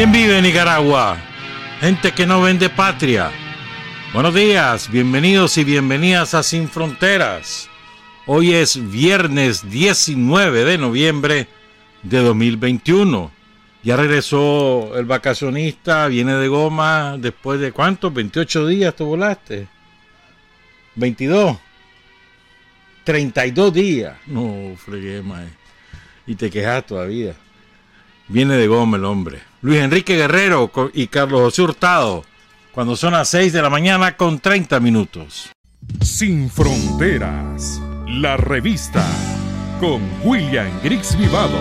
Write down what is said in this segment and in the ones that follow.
¿Quién vive en Nicaragua? Gente que no vende patria. Buenos días, bienvenidos y bienvenidas a Sin Fronteras. Hoy es viernes 19 de noviembre de 2021. Ya regresó el vacacionista, viene de goma después de cuántos, 28 días tú volaste. 22. 32 días. No, fregué, mae. Y te quejas todavía. Viene de goma el hombre. Luis Enrique Guerrero y Carlos José Hurtado. Cuando son las 6 de la mañana con 30 minutos. Sin Fronteras. La revista. Con William Griggs Vivado.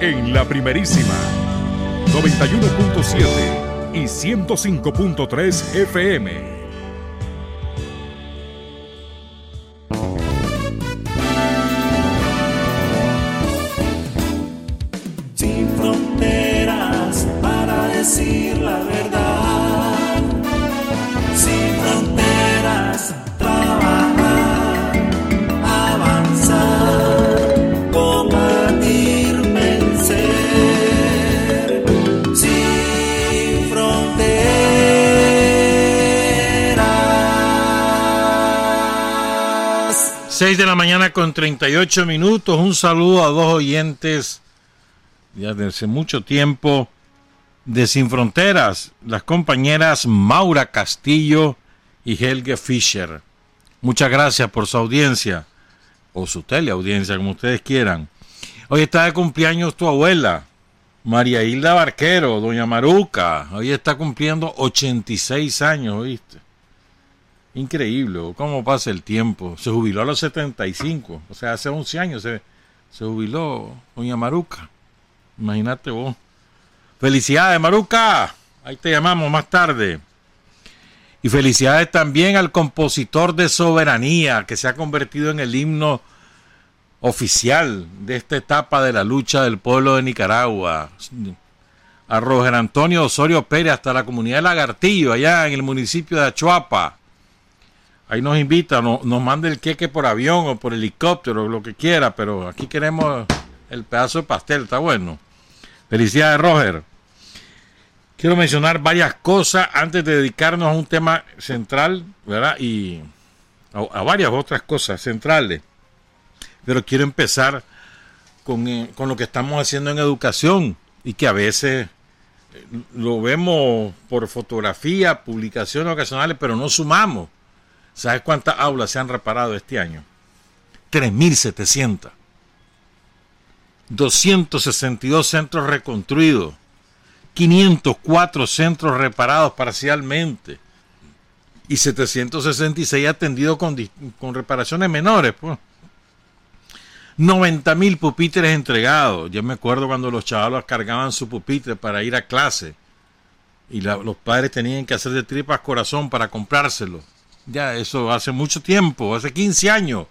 En la primerísima. 91.7 y 105.3 FM. Decir la verdad. Sin fronteras, trabajar, avanzar, combatir, vencer. Sin fronteras. 6 de la mañana con 38 minutos. Un saludo a dos oyentes ya desde hace mucho tiempo de Sin Fronteras, las compañeras Maura Castillo y Helge Fischer. Muchas gracias por su audiencia, o su teleaudiencia, como ustedes quieran. Hoy está de cumpleaños tu abuela, María Hilda Barquero, doña Maruca. Hoy está cumpliendo 86 años, ¿oíste? Increíble, cómo pasa el tiempo. Se jubiló a los 75, o sea, hace 11 años se, se jubiló doña Maruca. Imagínate vos. Felicidades, Maruca. Ahí te llamamos más tarde. Y felicidades también al compositor de Soberanía, que se ha convertido en el himno oficial de esta etapa de la lucha del pueblo de Nicaragua. A Roger Antonio Osorio Pérez, hasta la comunidad de Lagartillo, allá en el municipio de Achuapa. Ahí nos invita, nos, nos manda el queque por avión o por helicóptero, lo que quiera, pero aquí queremos el pedazo de pastel, está bueno. Felicidades, Roger. Quiero mencionar varias cosas antes de dedicarnos a un tema central, ¿verdad? Y a, varias otras cosas centrales. Pero quiero empezar con, eh, con, lo que estamos haciendo en educación y que a veces eh, lo vemos por fotografía, publicaciones ocasionales, pero no sumamos. ¿Sabes cuántas aulas se han reparado este año? 3.700. 262 centros reconstruidos, 504 centros reparados parcialmente y 766 atendidos con, con reparaciones menores. Pues. 90 mil pupitres entregados. Yo me acuerdo cuando los chavalos cargaban su pupitre para ir a clase y los padres tenían que hacer de tripas corazón para comprárselo. Ya eso hace mucho tiempo, hace 15 años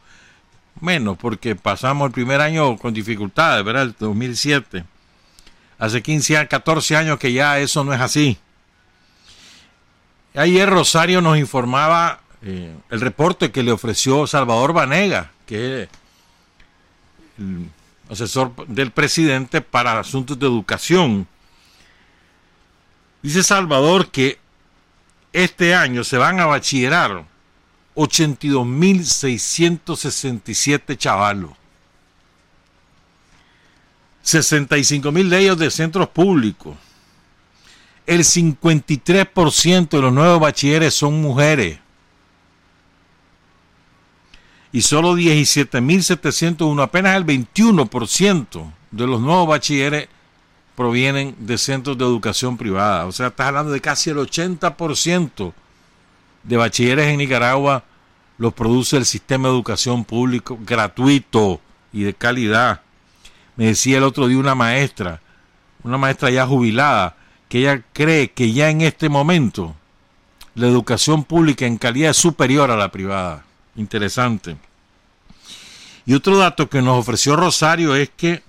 menos, porque pasamos el primer año con dificultades, ¿verdad? El 2007. Hace 15 14 años que ya eso no es así. Ayer Rosario nos informaba eh, el reporte que le ofreció Salvador Vanega, que es el asesor del presidente para asuntos de educación. Dice Salvador que este año se van a bachillerar 82.667 chavalos. 65.000 de ellos de centros públicos. El 53% de los nuevos bachilleres son mujeres. Y solo 17.701, apenas el 21% de los nuevos bachilleres provienen de centros de educación privada. O sea, estás hablando de casi el 80% de bachilleres en Nicaragua los produce el sistema de educación público gratuito y de calidad. Me decía el otro día una maestra, una maestra ya jubilada, que ella cree que ya en este momento la educación pública en calidad es superior a la privada. Interesante. Y otro dato que nos ofreció Rosario es que,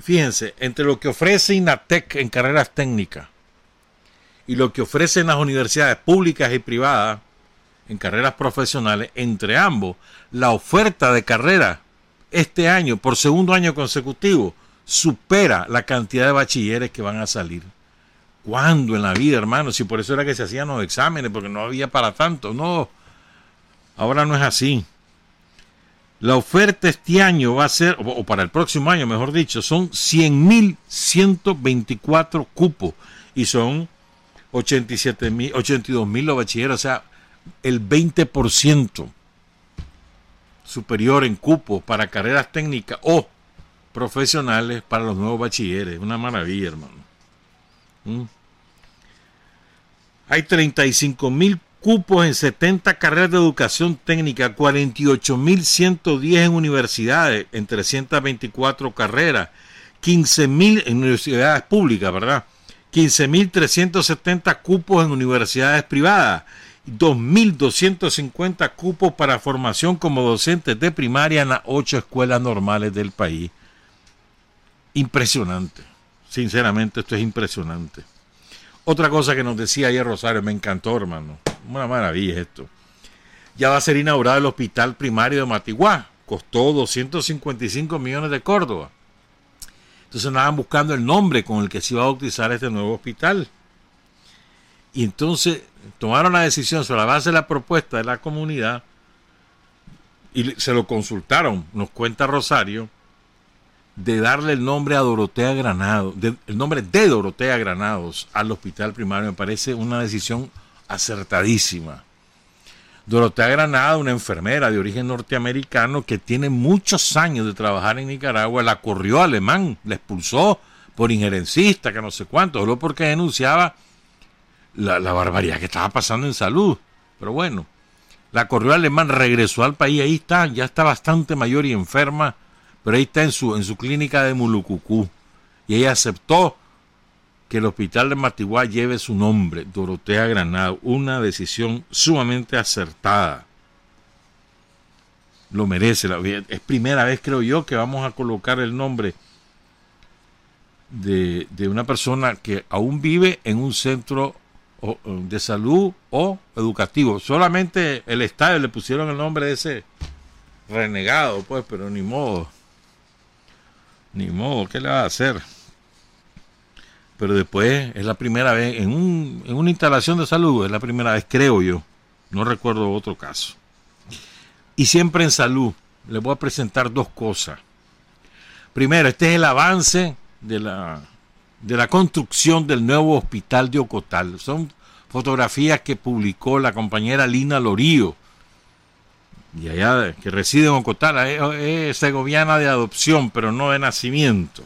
fíjense, entre lo que ofrece INATEC en carreras técnicas y lo que ofrecen las universidades públicas y privadas en carreras profesionales, entre ambos, la oferta de carrera este año, por segundo año consecutivo, supera la cantidad de bachilleres que van a salir. ¿Cuándo en la vida, hermano? Si por eso era que se hacían los exámenes, porque no había para tanto. No, ahora no es así. La oferta este año va a ser, o para el próximo año, mejor dicho, son 100.124 cupos y son 87 mil, 82 mil los bachilleros, o sea, el 20% superior en cupos para carreras técnicas o profesionales para los nuevos bachilleres. Una maravilla, hermano. ¿Mm? Hay 35 mil cupos en 70 carreras de educación técnica, 48 mil 110 en universidades, en 324 carreras, 15 mil en universidades públicas, ¿verdad? 15.370 cupos en universidades privadas, 2.250 cupos para formación como docentes de primaria en las ocho escuelas normales del país. Impresionante. Sinceramente, esto es impresionante. Otra cosa que nos decía ayer Rosario, me encantó, hermano. Una maravilla esto. Ya va a ser inaugurado el hospital primario de Matiguá. Costó 255 millones de Córdoba. Entonces andaban buscando el nombre con el que se iba a bautizar este nuevo hospital. Y entonces tomaron la decisión sobre la base de la propuesta de la comunidad y se lo consultaron, nos cuenta Rosario, de darle el nombre a Dorotea Granados, el nombre de Dorotea Granados al hospital primario. Me parece una decisión acertadísima. Dorotea Granada, una enfermera de origen norteamericano que tiene muchos años de trabajar en Nicaragua, la corrió alemán, la expulsó por injerencista, que no sé cuánto, solo porque denunciaba la, la barbaridad que estaba pasando en salud. Pero bueno, la corrió alemán, regresó al país, ahí está, ya está bastante mayor y enferma, pero ahí está en su, en su clínica de Mulucucú. Y ella aceptó que el hospital de Matiguá lleve su nombre, Dorotea Granado, una decisión sumamente acertada. Lo merece. Es primera vez, creo yo, que vamos a colocar el nombre de, de una persona que aún vive en un centro de salud o educativo. Solamente el estadio le pusieron el nombre de ese renegado, pues, pero ni modo. Ni modo, ¿qué le va a hacer? pero después es la primera vez, en, un, en una instalación de salud, es la primera vez, creo yo, no recuerdo otro caso. Y siempre en salud, les voy a presentar dos cosas. Primero, este es el avance de la, de la construcción del nuevo hospital de Ocotal. Son fotografías que publicó la compañera Lina Lorío, y allá que reside en Ocotal, es segoviana de adopción, pero no de nacimiento.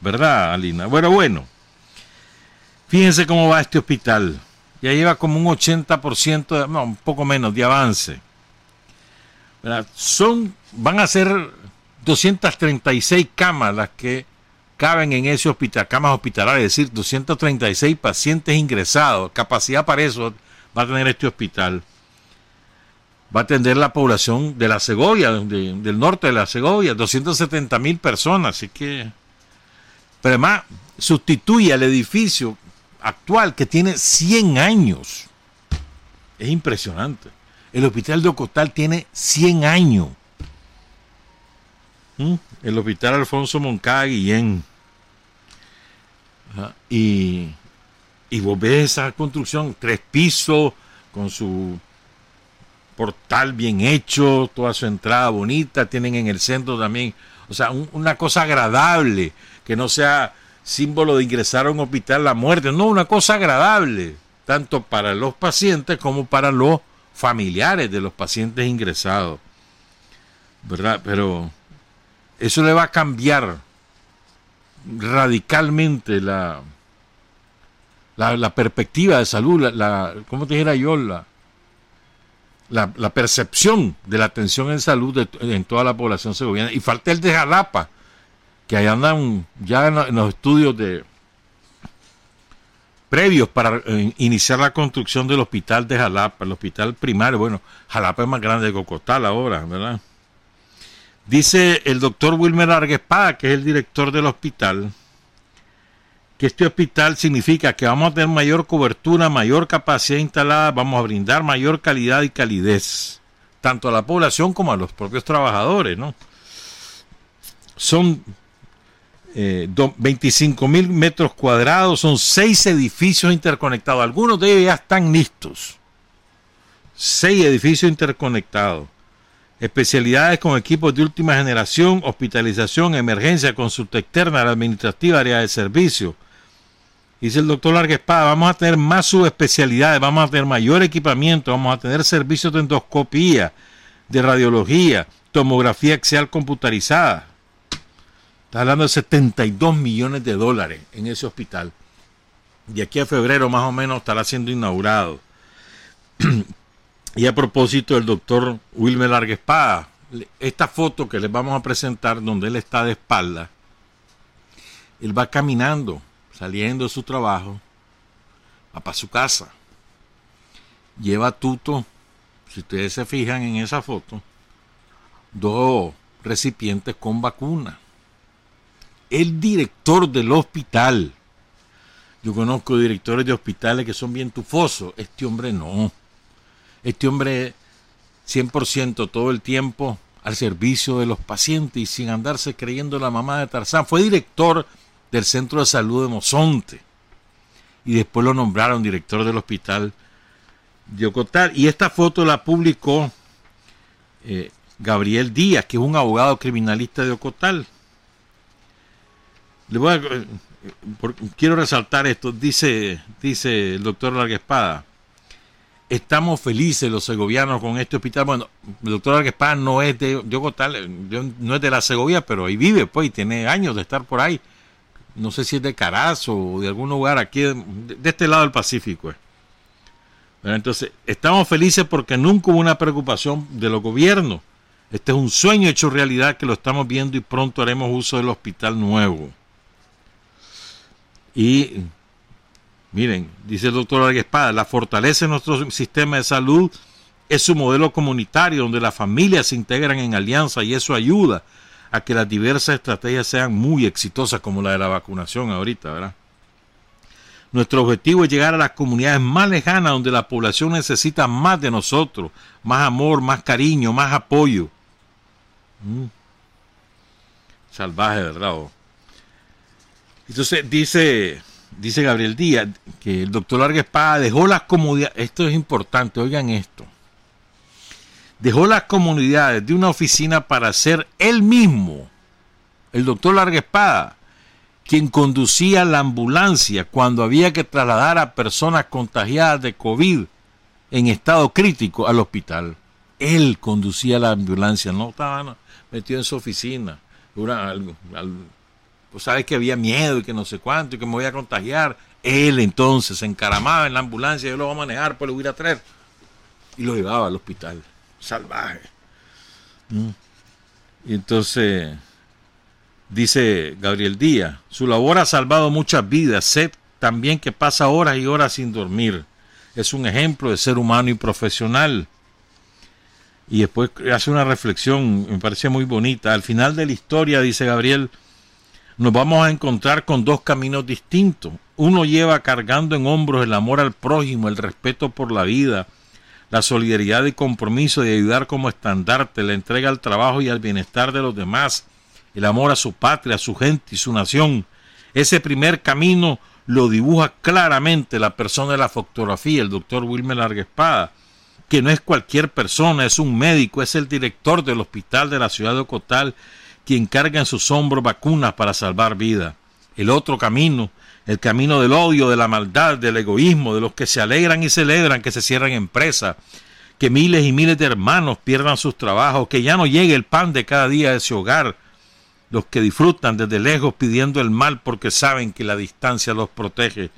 ¿Verdad, Alina? Bueno, bueno. Fíjense cómo va este hospital. Ya lleva como un 80%, no, un poco menos de avance. Son, van a ser 236 camas las que caben en ese hospital, camas hospitalarias, es decir, 236 pacientes ingresados. Capacidad para eso va a tener este hospital. Va a atender la población de la Segovia, del norte de la Segovia, 270 mil personas. Así que, pero además, sustituye al edificio actual que tiene 100 años. Es impresionante. El hospital de Ocotal tiene 100 años. ¿Mm? El hospital Alfonso Moncada Guillén. Y, y vos ves esa construcción, tres pisos, con su portal bien hecho, toda su entrada bonita, tienen en el centro también, o sea, una cosa agradable, que no sea símbolo de ingresar a un hospital la muerte, no, una cosa agradable, tanto para los pacientes como para los familiares de los pacientes ingresados. ¿Verdad? Pero eso le va a cambiar radicalmente la, la, perspectiva de salud, la, ¿cómo te dijera yo? La, la, percepción de la atención en salud en toda la población segoviana. Y falta el de Jalapa, que ahí andan ya en, los estudios de previos para eh, iniciar la construcción del hospital de Jalapa, el hospital primario. Bueno, Jalapa es más grande que Cocotal ahora, ¿verdad? Dice el doctor Wilmer Arguespada, que es el director del hospital, que este hospital significa que vamos a tener mayor cobertura, mayor capacidad instalada, vamos a brindar mayor calidad y calidez, tanto a la población como a los propios trabajadores, ¿no? Son eh, 25 mil metros cuadrados, son seis edificios interconectados. Algunos de ellos ya están listos. Seis edificios interconectados. Especialidades con equipos de última generación, hospitalización, emergencia, consulta externa, administrativa, área de servicio. Dice el doctor Larga Espada, vamos a tener más subespecialidades, vamos a tener mayor equipamiento, vamos a tener servicios de endoscopía, de radiología, tomografía axial computarizada. Está hablando de 72 millones de dólares en ese hospital. Y aquí a febrero más o menos estará siendo inaugurado. y a propósito del doctor Wilmer Larguespada, esta foto que les vamos a presentar donde él está de espalda, él va caminando, saliendo de su trabajo, para su casa. Lleva tuto, si ustedes se fijan en esa foto, dos recipientes con vacuna. El director del hospital. Yo conozco directores de hospitales que son bien tufosos. Este hombre no. Este hombre 100% todo el tiempo al servicio de los pacientes y sin andarse creyendo la mamá de Tarzán. Fue director del Centro de Salud de Mozonte y después lo nombraron director del hospital de Ocotal. Y esta foto la publicó eh, Gabriel Díaz, que es un abogado criminalista de Ocotal. Le voy a, eh, quiero resaltar esto, dice, dice el doctor Larga Espada. Estamos felices los segovianos con este hospital. Bueno, el doctor Larga Espada no es de, de Ocotal, no es de la Segovia, pero ahí vive, pues, y tiene años de estar por ahí. No sé si es de Carazo o de algún lugar aquí, de, este lado del Pacífico. Eh. Entonces, estamos felices porque nunca hubo una preocupación de los gobiernos. Este es un sueño hecho realidad que lo estamos viendo y pronto haremos uso del hospital nuevo. Y miren, dice el doctor Espada, la fortaleza de nuestro sistema de salud es su modelo comunitario donde las familias se integran en alianza y eso ayuda a que las diversas estrategias sean muy exitosas como la de la vacunación ahorita, ¿verdad? Nuestro objetivo es llegar a las comunidades más lejanas donde la población necesita más de nosotros, más amor, más cariño, más apoyo. Mm. Salvaje, ¿verdad? Entonces dice, dice Gabriel Díaz que el doctor Larga Espada dejó las comunidades, esto es importante, oigan esto, dejó las comunidades de una oficina para ser él mismo, el doctor Larga Espada, quien conducía la ambulancia cuando había que trasladar a personas contagiadas de COVID en estado crítico al hospital. Él conducía la ambulancia, no estaba metido en su oficina. Algo, pues sabes que había miedo y que no sé cuánto y que me voy a contagiar. Él entonces se encaramaba en la ambulancia, yo lo voy a manejar, pues lo voy a traer. Y lo llevaba al hospital. Salvaje. ¿Mm? Y entonces, dice Gabriel Díaz, su labor ha salvado muchas vidas. Sé también que pasa horas y horas sin dormir. Es un ejemplo de ser humano y profesional. Y después hace una reflexión, me parece muy bonita. Al final de la historia, dice Gabriel, nos vamos a encontrar con dos caminos distintos. Uno lleva cargando en hombros el amor al prójimo, el respeto por la vida, la solidaridad y compromiso de ayudar como estandarte, la entrega al trabajo y al bienestar de los demás, el amor a su patria, a su gente y su nación. Ese primer camino lo dibuja claramente la persona de la fotografía, el doctor Wilmer Larguespada, que no es cualquier persona, es un médico, es el director del hospital de la ciudad de Ocotal quien carga en sus hombros vacunas para salvar vida. El otro camino, el camino del odio, de la maldad, del egoísmo, de los que se alegran y celebran que se cierran empresas, que miles y miles de hermanos pierdan sus trabajos, que ya no llegue el pan de cada día a ese hogar, los que disfrutan desde lejos pidiendo el mal porque saben que la distancia los protege.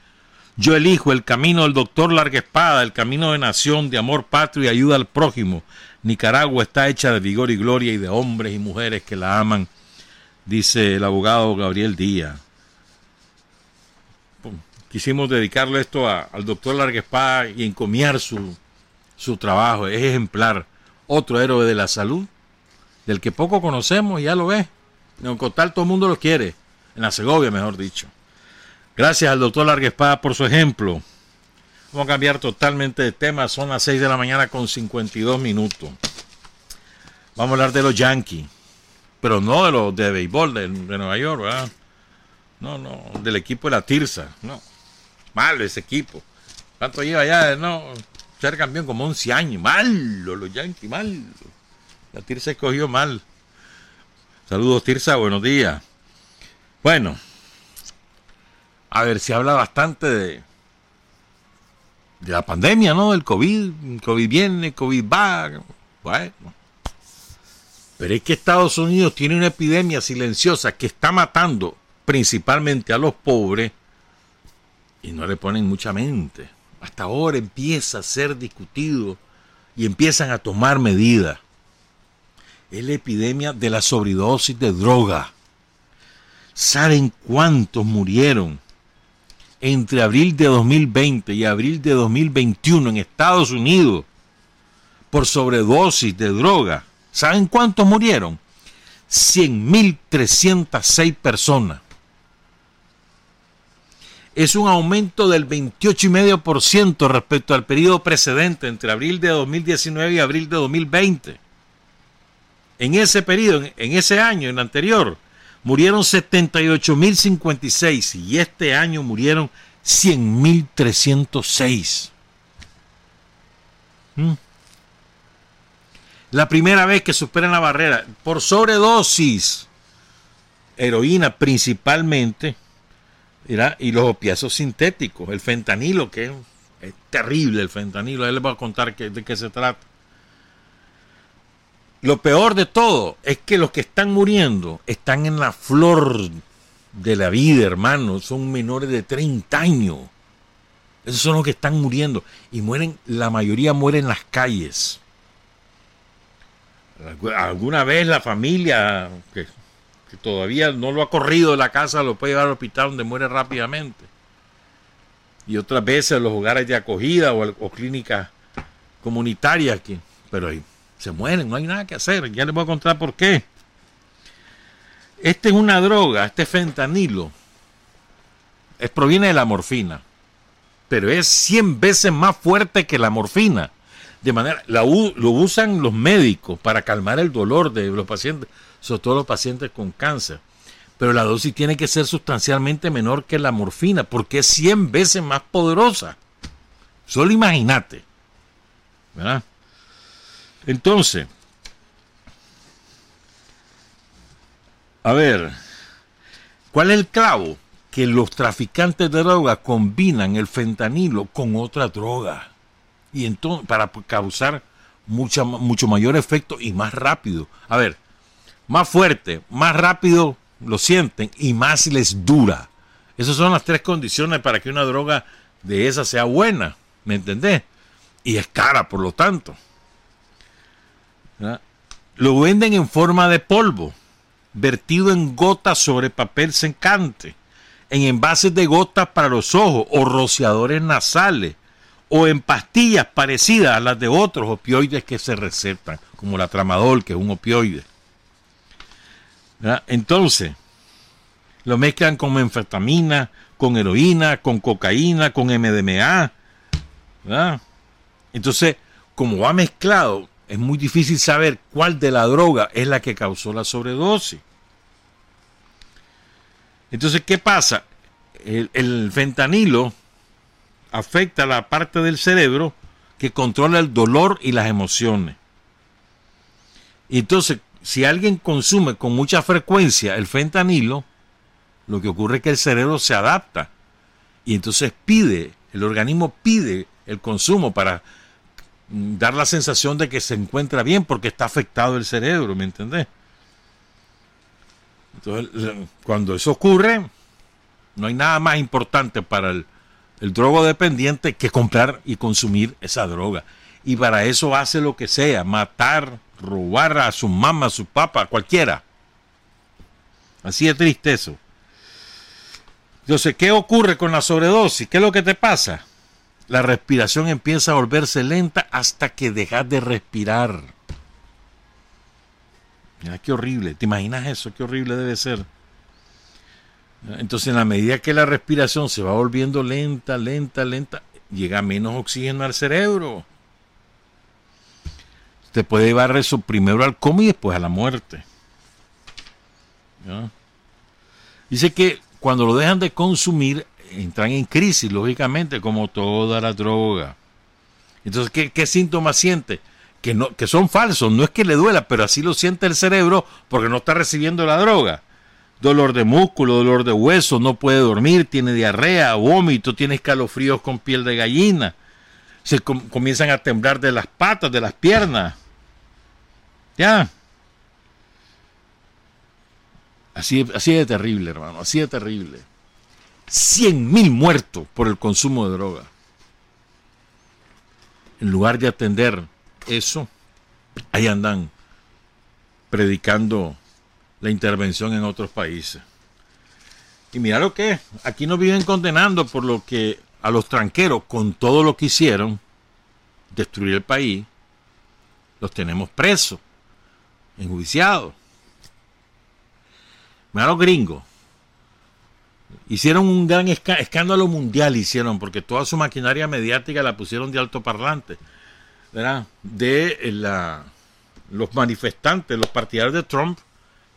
Yo elijo el camino del doctor Larga Espada, el camino de nación, de amor patrio y ayuda al prójimo, Nicaragua está hecha de vigor y gloria y de hombres y mujeres que la aman, dice el abogado Gabriel Díaz. Quisimos dedicarle esto al doctor Larguespada y encomiar su, su trabajo. Es ejemplar. Otro héroe de la salud, del que poco conocemos, ya lo ves. En Cotal todo el mundo lo quiere. En la Segovia, mejor dicho. Gracias al doctor Larguespada por su ejemplo. Vamos a cambiar totalmente de tema. Son las 6 de la mañana con 52 minutos. Vamos a hablar de los Yankees. Pero no de los de béisbol de, Nueva York, ¿verdad? No, no, del equipo de la Tirsa. No. Malo ese equipo. ¿Cuánto lleva ya? No, ser campeón como 11 años. Malo, los Yankees, mal. La Tirsa escogió mal. Saludos, Tirsa, buenos días. Bueno, a ver, se habla bastante de, de la pandemia, ¿no? Del COVID. COVID viene, COVID va. Bueno. Pero es que Estados Unidos tiene una epidemia silenciosa que está matando principalmente a los pobres y no le ponen mucha mente. Hasta ahora empieza a ser discutido y empiezan a tomar medidas. Es la epidemia de la sobredosis de droga. ¿Saben cuántos murieron entre abril de 2020 y abril de 2021 en Estados Unidos por sobredosis de droga? ¿Saben cuántos murieron? 100.306 personas. Es un aumento del 28,5% respecto al periodo precedente entre abril de 2019 y abril de 2020. En ese periodo, en ese año, en el anterior, murieron 78.056 y este año murieron 100.306. ¿Mm? La primera vez que superan la barrera por sobredosis, heroína principalmente, y los opiáceos sintéticos, el fentanilo, que es, terrible el fentanilo, él les va a contar de qué se trata. Lo peor de todo es que los que están muriendo están en la flor de la vida, hermano, son menores de 30 años. Esos son los que están muriendo y mueren, la mayoría muere en las calles. Alguna vez la familia que, todavía no lo ha corrido de la casa lo puede llevar al hospital donde muere rápidamente. Y otras veces los hogares de acogida o, clínicas comunitarias, pero ahí se mueren, no hay nada que hacer. Ya les voy a contar por qué. Este es una droga, este fentanilo, es, proviene de la morfina, pero es 100 veces más fuerte que la morfina de manera, lo usan los médicos para calmar el dolor de los pacientes, sobre todo los pacientes con cáncer. Pero la dosis tiene que ser sustancialmente menor que la morfina, porque es 100 veces más poderosa. Solo imagínate. ¿Verdad? Entonces, a ver, ¿cuál es el clavo? Que los traficantes de droga combinan el fentanilo con otra droga y entonces para causar mucho mayor efecto y más rápido. A ver, más fuerte, más rápido lo sienten y más les dura. Esas son las tres condiciones para que una droga de esa sea buena, ¿me entendés? Y es cara, por lo tanto. Lo venden en forma de polvo, vertido en gotas sobre papel secante, en envases de gotas para los ojos o rociadores nasales o en pastillas parecidas a las de otros opioides que se recetan, como la tramadol, que es un opioide. Entonces, lo mezclan con anfetamina, con heroína, con cocaína, con MDMA. Entonces, como va mezclado, es muy difícil saber cuál de la droga es la que causó la sobredosis. Entonces, ¿qué pasa? el fentanilo afecta la parte del cerebro que controla el dolor y las emociones. Y entonces, si alguien consume con mucha frecuencia el fentanilo, lo que ocurre es que el cerebro se adapta y entonces pide, el organismo pide el consumo para dar la sensación de que se encuentra bien porque está afectado el cerebro, ¿me entendés? Entonces, cuando eso ocurre, no hay nada más importante para el drogodependiente que comprar y consumir esa droga. Y para eso hace lo que sea, matar, robar a su mamá, a su papá, cualquiera. Así de triste eso. Entonces, ¿qué ocurre con la sobredosis? ¿Qué es lo que te pasa? La respiración empieza a volverse lenta hasta que dejas de respirar. Mira, qué horrible. ¿Te imaginas eso? Qué horrible debe ser. Entonces, en la medida que la respiración se va volviendo lenta, lenta, lenta, llega menos oxígeno al cerebro. Te puede llevar eso primero al coma y después a la muerte. Dice que cuando lo dejan de consumir, entran en crisis, lógicamente, como toda la droga. Entonces, ¿qué, qué síntomas siente? Que, no, que son falsos, no es que le duela, pero así lo siente el cerebro porque no está recibiendo la droga. Dolor de músculo, dolor de hueso, no puede dormir, tiene diarrea, vómito, tiene escalofríos con piel de gallina. Se com- comienzan a temblar de las patas, de las piernas. Ya. Así, así de terrible, hermano, así de terrible. 100 mil muertos por el consumo de droga. En lugar de atender eso, ahí andan predicando la intervención en otros países. Y mira lo que es, aquí nos viven condenando por lo que a los tranqueros, con todo lo que hicieron, destruir el país, los tenemos presos, enjuiciados. Mira los gringos. Hicieron un gran escándalo mundial, hicieron, porque toda su maquinaria mediática la pusieron de altoparlante. ¿verdad? De eh, los manifestantes, los partidarios de Trump,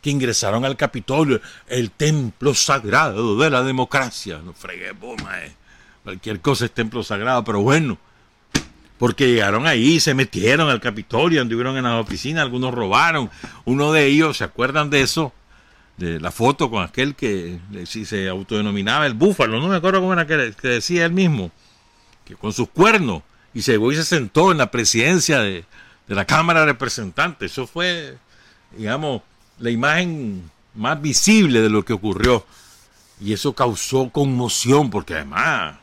que ingresaron al Capitolio, el templo sagrado de la democracia. No fregué, bomba, eh. Cualquier cosa es templo sagrado, pero bueno. Porque llegaron ahí, se metieron al Capitolio, anduvieron en las oficinas, algunos robaron. Uno de ellos, ¿se acuerdan de eso? De la foto con aquel que eh, si se autodenominaba el búfalo, no me acuerdo cómo era que, decía él mismo, que con sus cuernos, y se y se sentó en la presidencia de, de la Cámara de Representantes. Eso fue, digamos, la imagen más visible de lo que ocurrió. Y eso causó conmoción, porque además,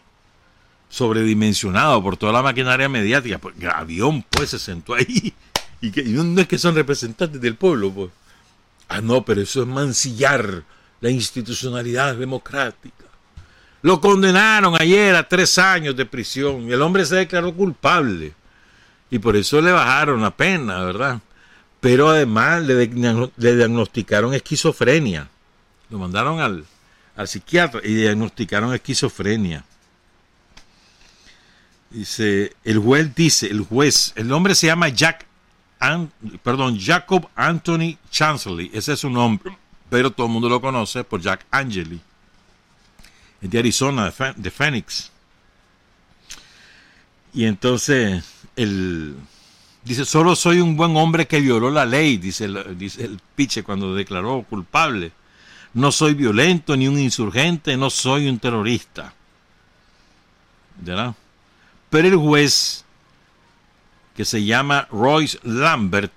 sobredimensionado por toda la maquinaria mediática, porque el avión pues se sentó ahí. Y, que, y no es que son representantes del pueblo, pues. Ah, no, pero eso es mancillar la institucionalidad democrática. Lo condenaron ayer a tres años de prisión el hombre se declaró culpable. Y por eso le bajaron la pena, ¿verdad? Pero además le diagnosticaron esquizofrenia. Lo mandaron al, al psiquiatra y diagnosticaron esquizofrenia. Dice, el juez dice, el juez, el hombre se llama Jack, Perdón, Jacob Anthony Chansley, ese es su nombre, pero todo el mundo lo conoce por Jack Angeli. Es de Arizona, de, Phoenix. Y entonces, el, dice, solo soy un buen hombre que violó la ley, dice el, dice el piche cuando declaró culpable. No soy violento ni un insurgente, no soy un terrorista. ¿Verdad? Pero el juez, que se llama Royce Lambert,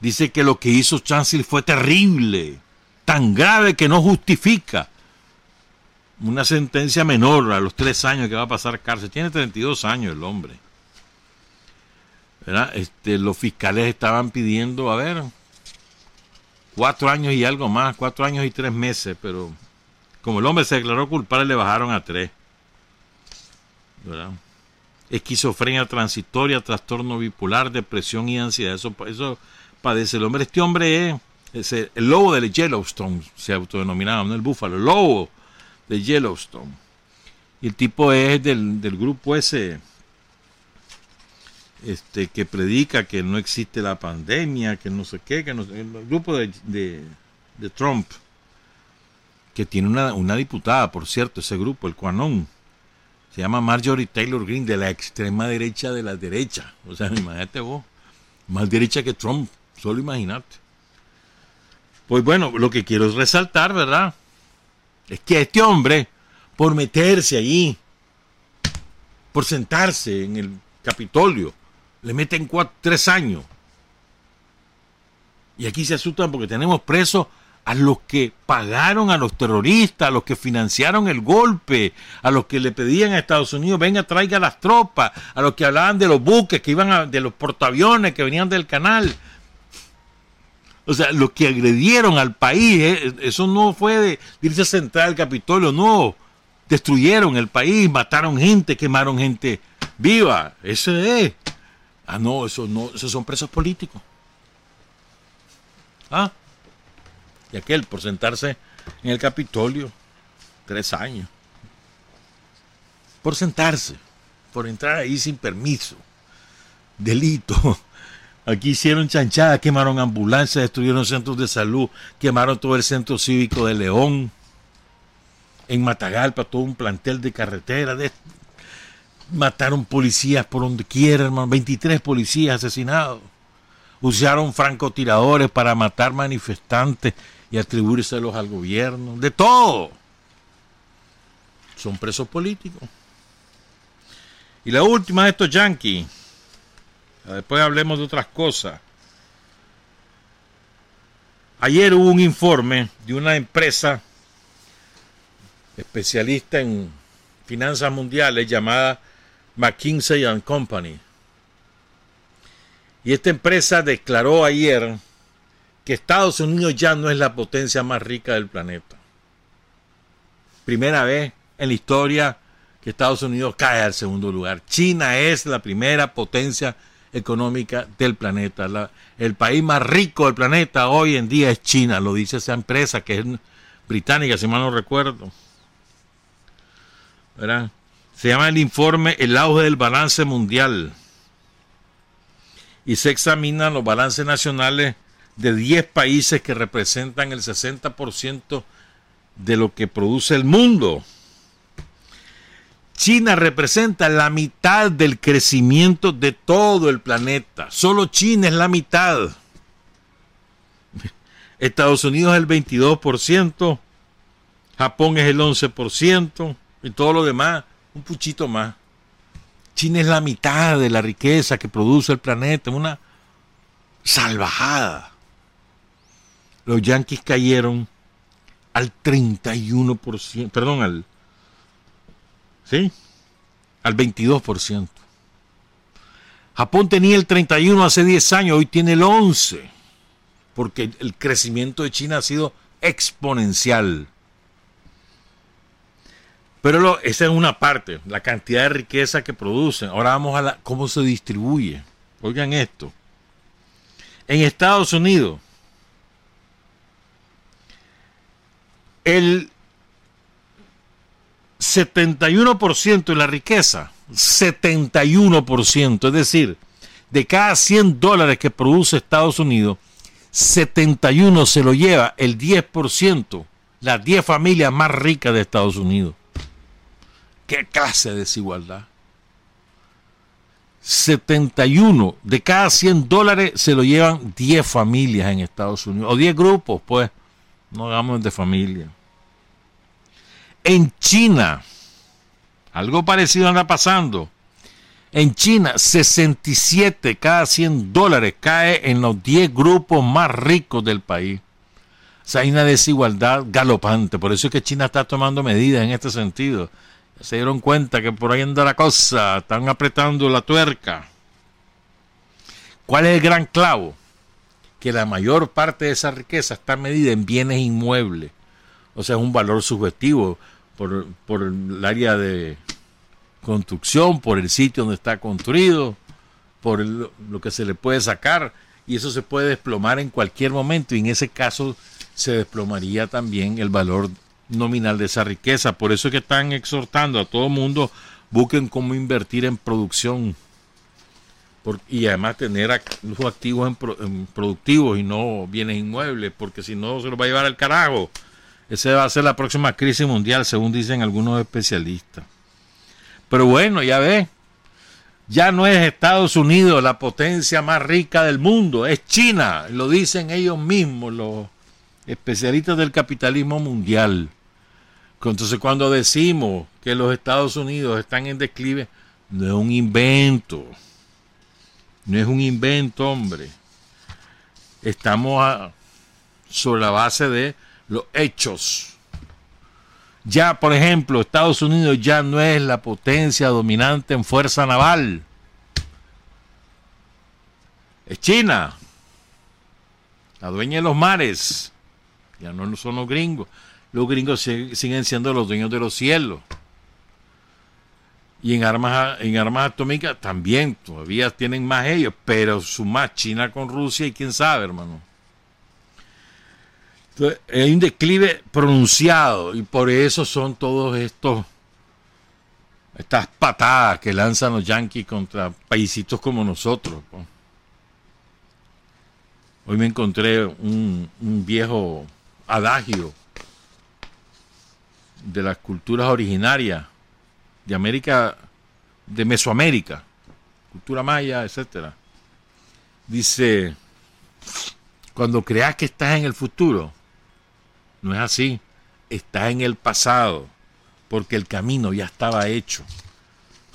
dice que lo que hizo Chancellor fue terrible, tan grave que no justifica una sentencia menor a los tres años que va a pasar cárcel. Tiene 32 años el hombre. ¿Verdad? Este, los fiscales estaban pidiendo, a ver, cuatro años y algo más, cuatro años y tres meses, pero como el hombre se declaró culpable, le bajaron a tres. ¿Verdad? Esquizofrenia transitoria, trastorno bipolar, depresión y ansiedad. Eso, eso padece el hombre. Este hombre es, el, lobo de Yellowstone, se autodenominaba, no el búfalo, el lobo de Yellowstone. Y el tipo es del, del grupo ese este que predica que no existe la pandemia, que no sé qué, que no el grupo de, de, de Trump, que tiene una, una diputada, por cierto, ese grupo, el Quanon, se llama Marjorie Taylor Greene, de la extrema derecha de la derecha. O sea, imagínate vos, más derecha que Trump, solo imagínate. Pues bueno, lo que quiero es resaltar, ¿verdad? Es que este hombre, por meterse allí, por sentarse en el Capitolio, le meten cuatro, tres años. Y aquí se asustan porque tenemos presos a los que pagaron a los terroristas, a los que financiaron el golpe, a los que le pedían a Estados Unidos, venga, traiga las tropas, a los que hablaban de los buques que iban a, de los portaaviones que venían del canal. O sea, los que agredieron al país, eh, eso no fue de irse a al Capitolio, no. Destruyeron el país, mataron gente, quemaron gente viva. Eso es. Ah, no, eso no, esos son presos políticos. Ah. Y aquel por sentarse en el Capitolio, tres años. Por sentarse, por entrar ahí sin permiso. Delito. Aquí hicieron chanchada, quemaron ambulancias, destruyeron centros de salud, quemaron todo el centro cívico de León. En Matagalpa, todo un plantel de carretera. De, mataron policías por donde quiera, hermano. 23 policías asesinados. Usaron francotiradores para matar manifestantes y atribuírselos al gobierno. De todo. Son presos políticos. Y la última de estos yanquis. Después hablemos de otras cosas. Ayer hubo un informe de una empresa especialista en finanzas mundiales llamada McKinsey Company. Y esta empresa declaró ayer que Estados Unidos ya no es la potencia más rica del planeta. Primera vez en la historia que Estados Unidos cae al segundo lugar. China es la primera potencia económica del planeta. La, el país más rico del planeta hoy en día es China, lo dice esa empresa que es británica, si mal no recuerdo. Se llama el informe El auge del balance mundial. Y se examinan los balances nacionales de 10 países que representan el 60% de lo que produce el mundo. China representa la mitad del crecimiento de todo el planeta. Solo China es la mitad. Estados Unidos es el 22%, Japón es el 11% y todo lo demás un puchito más. China es la mitad de la riqueza que produce el planeta, una salvajada. Los yanquis cayeron al 31%, perdón, al ¿sí? Al 22%. Japón tenía el 31 hace 10 años, hoy tiene el 11, porque el crecimiento de China ha sido exponencial. Pero lo, esa es una parte, la cantidad de riqueza que producen. Ahora vamos a la, cómo se distribuye. Oigan esto. En Estados Unidos, el 71% de la riqueza, 71%, es decir, de cada 100 dólares que produce Estados Unidos, 71 se lo lleva el 10%, las 10 familias más ricas de Estados Unidos. ¿Qué clase de desigualdad? 71 de cada 100 dólares se lo llevan 10 familias en Estados Unidos, o 10 grupos, pues, no hagamos de familia. En China, algo parecido anda pasando. En China, 67 cada 100 dólares cae en los 10 grupos más ricos del país. O sea, hay una desigualdad galopante. Por eso es que China está tomando medidas en este sentido se dieron cuenta que por ahí anda la cosa, están apretando la tuerca. ¿Cuál es el gran clavo? Que la mayor parte de esa riqueza está medida en bienes inmuebles. O sea, es un valor subjetivo por, por el área de construcción, por el sitio donde está construido, por lo que se le puede sacar. Y eso se puede desplomar en cualquier momento. Y en ese caso se desplomaría también el valor nominal de esa riqueza. Por eso es que están exhortando a todo mundo, busquen cómo invertir en producción y además tener activos productivos y no bienes inmuebles, porque si no se los va a llevar al carajo. Esa va a ser la próxima crisis mundial, según dicen algunos especialistas. Pero bueno, ya ve, ya no es Estados Unidos la potencia más rica del mundo, es China, lo dicen ellos mismos, los especialistas del capitalismo mundial. Entonces cuando decimos que los Estados Unidos están en declive, no es un invento. No es un invento, hombre. Estamos sobre la base de los hechos. Ya, por ejemplo, Estados Unidos ya no es la potencia dominante en fuerza naval. Es China, la dueña de los mares. Ya no son los gringos los gringos siguen siendo los dueños de los cielos. Y en armas, en armas atómicas también, todavía tienen más ellos, pero su China con Rusia y quién sabe, hermano. Entonces, hay un declive pronunciado y por eso son todos estos estas patadas que lanzan los yanquis contra paisitos como nosotros. Hoy me encontré un viejo adagio de las culturas originarias de América, de Mesoamérica, cultura maya, etcétera. Dice, cuando creas que estás en el futuro, no es así, estás en el pasado, porque el camino ya estaba hecho.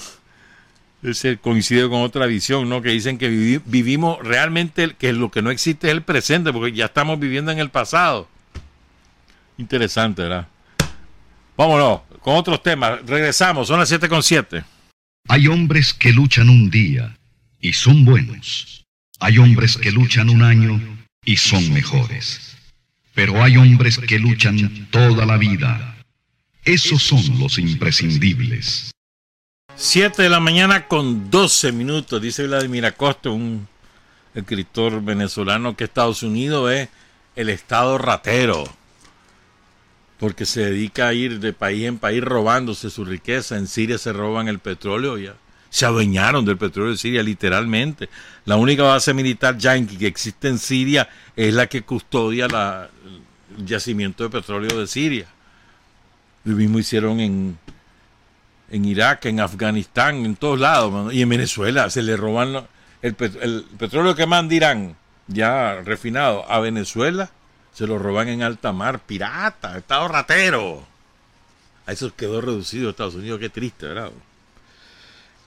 Ese coincide con otra visión, ¿no? Que dicen que vivi- vivimos realmente, que lo que no existe es el presente, porque ya estamos viviendo en el pasado. Interesante, ¿verdad? Vámonos, con otros temas. Regresamos, son las 7 con 7. Hay hombres que luchan un día y son buenos. Hay hombres que luchan un año y son mejores. Pero hay hombres que luchan toda la vida. Esos son los imprescindibles. 7 de la mañana con 12 minutos, dice Vladimir Acosta, un escritor venezolano que Estados Unidos es el estado ratero, porque se dedica a ir de país en país robándose su riqueza. En Siria se roban el petróleo, ya se adueñaron del petróleo de Siria literalmente. La única base militar yanqui que existe en Siria es la que custodia el yacimiento de petróleo de Siria. Lo mismo hicieron en, en Irak, en Afganistán, en todos lados, y en Venezuela se le roban el, el petróleo que manda Irán, ya refinado, a Venezuela, se lo roban en alta mar, pirata, estado ratero. A eso quedó reducido Estados Unidos, qué triste, ¿verdad?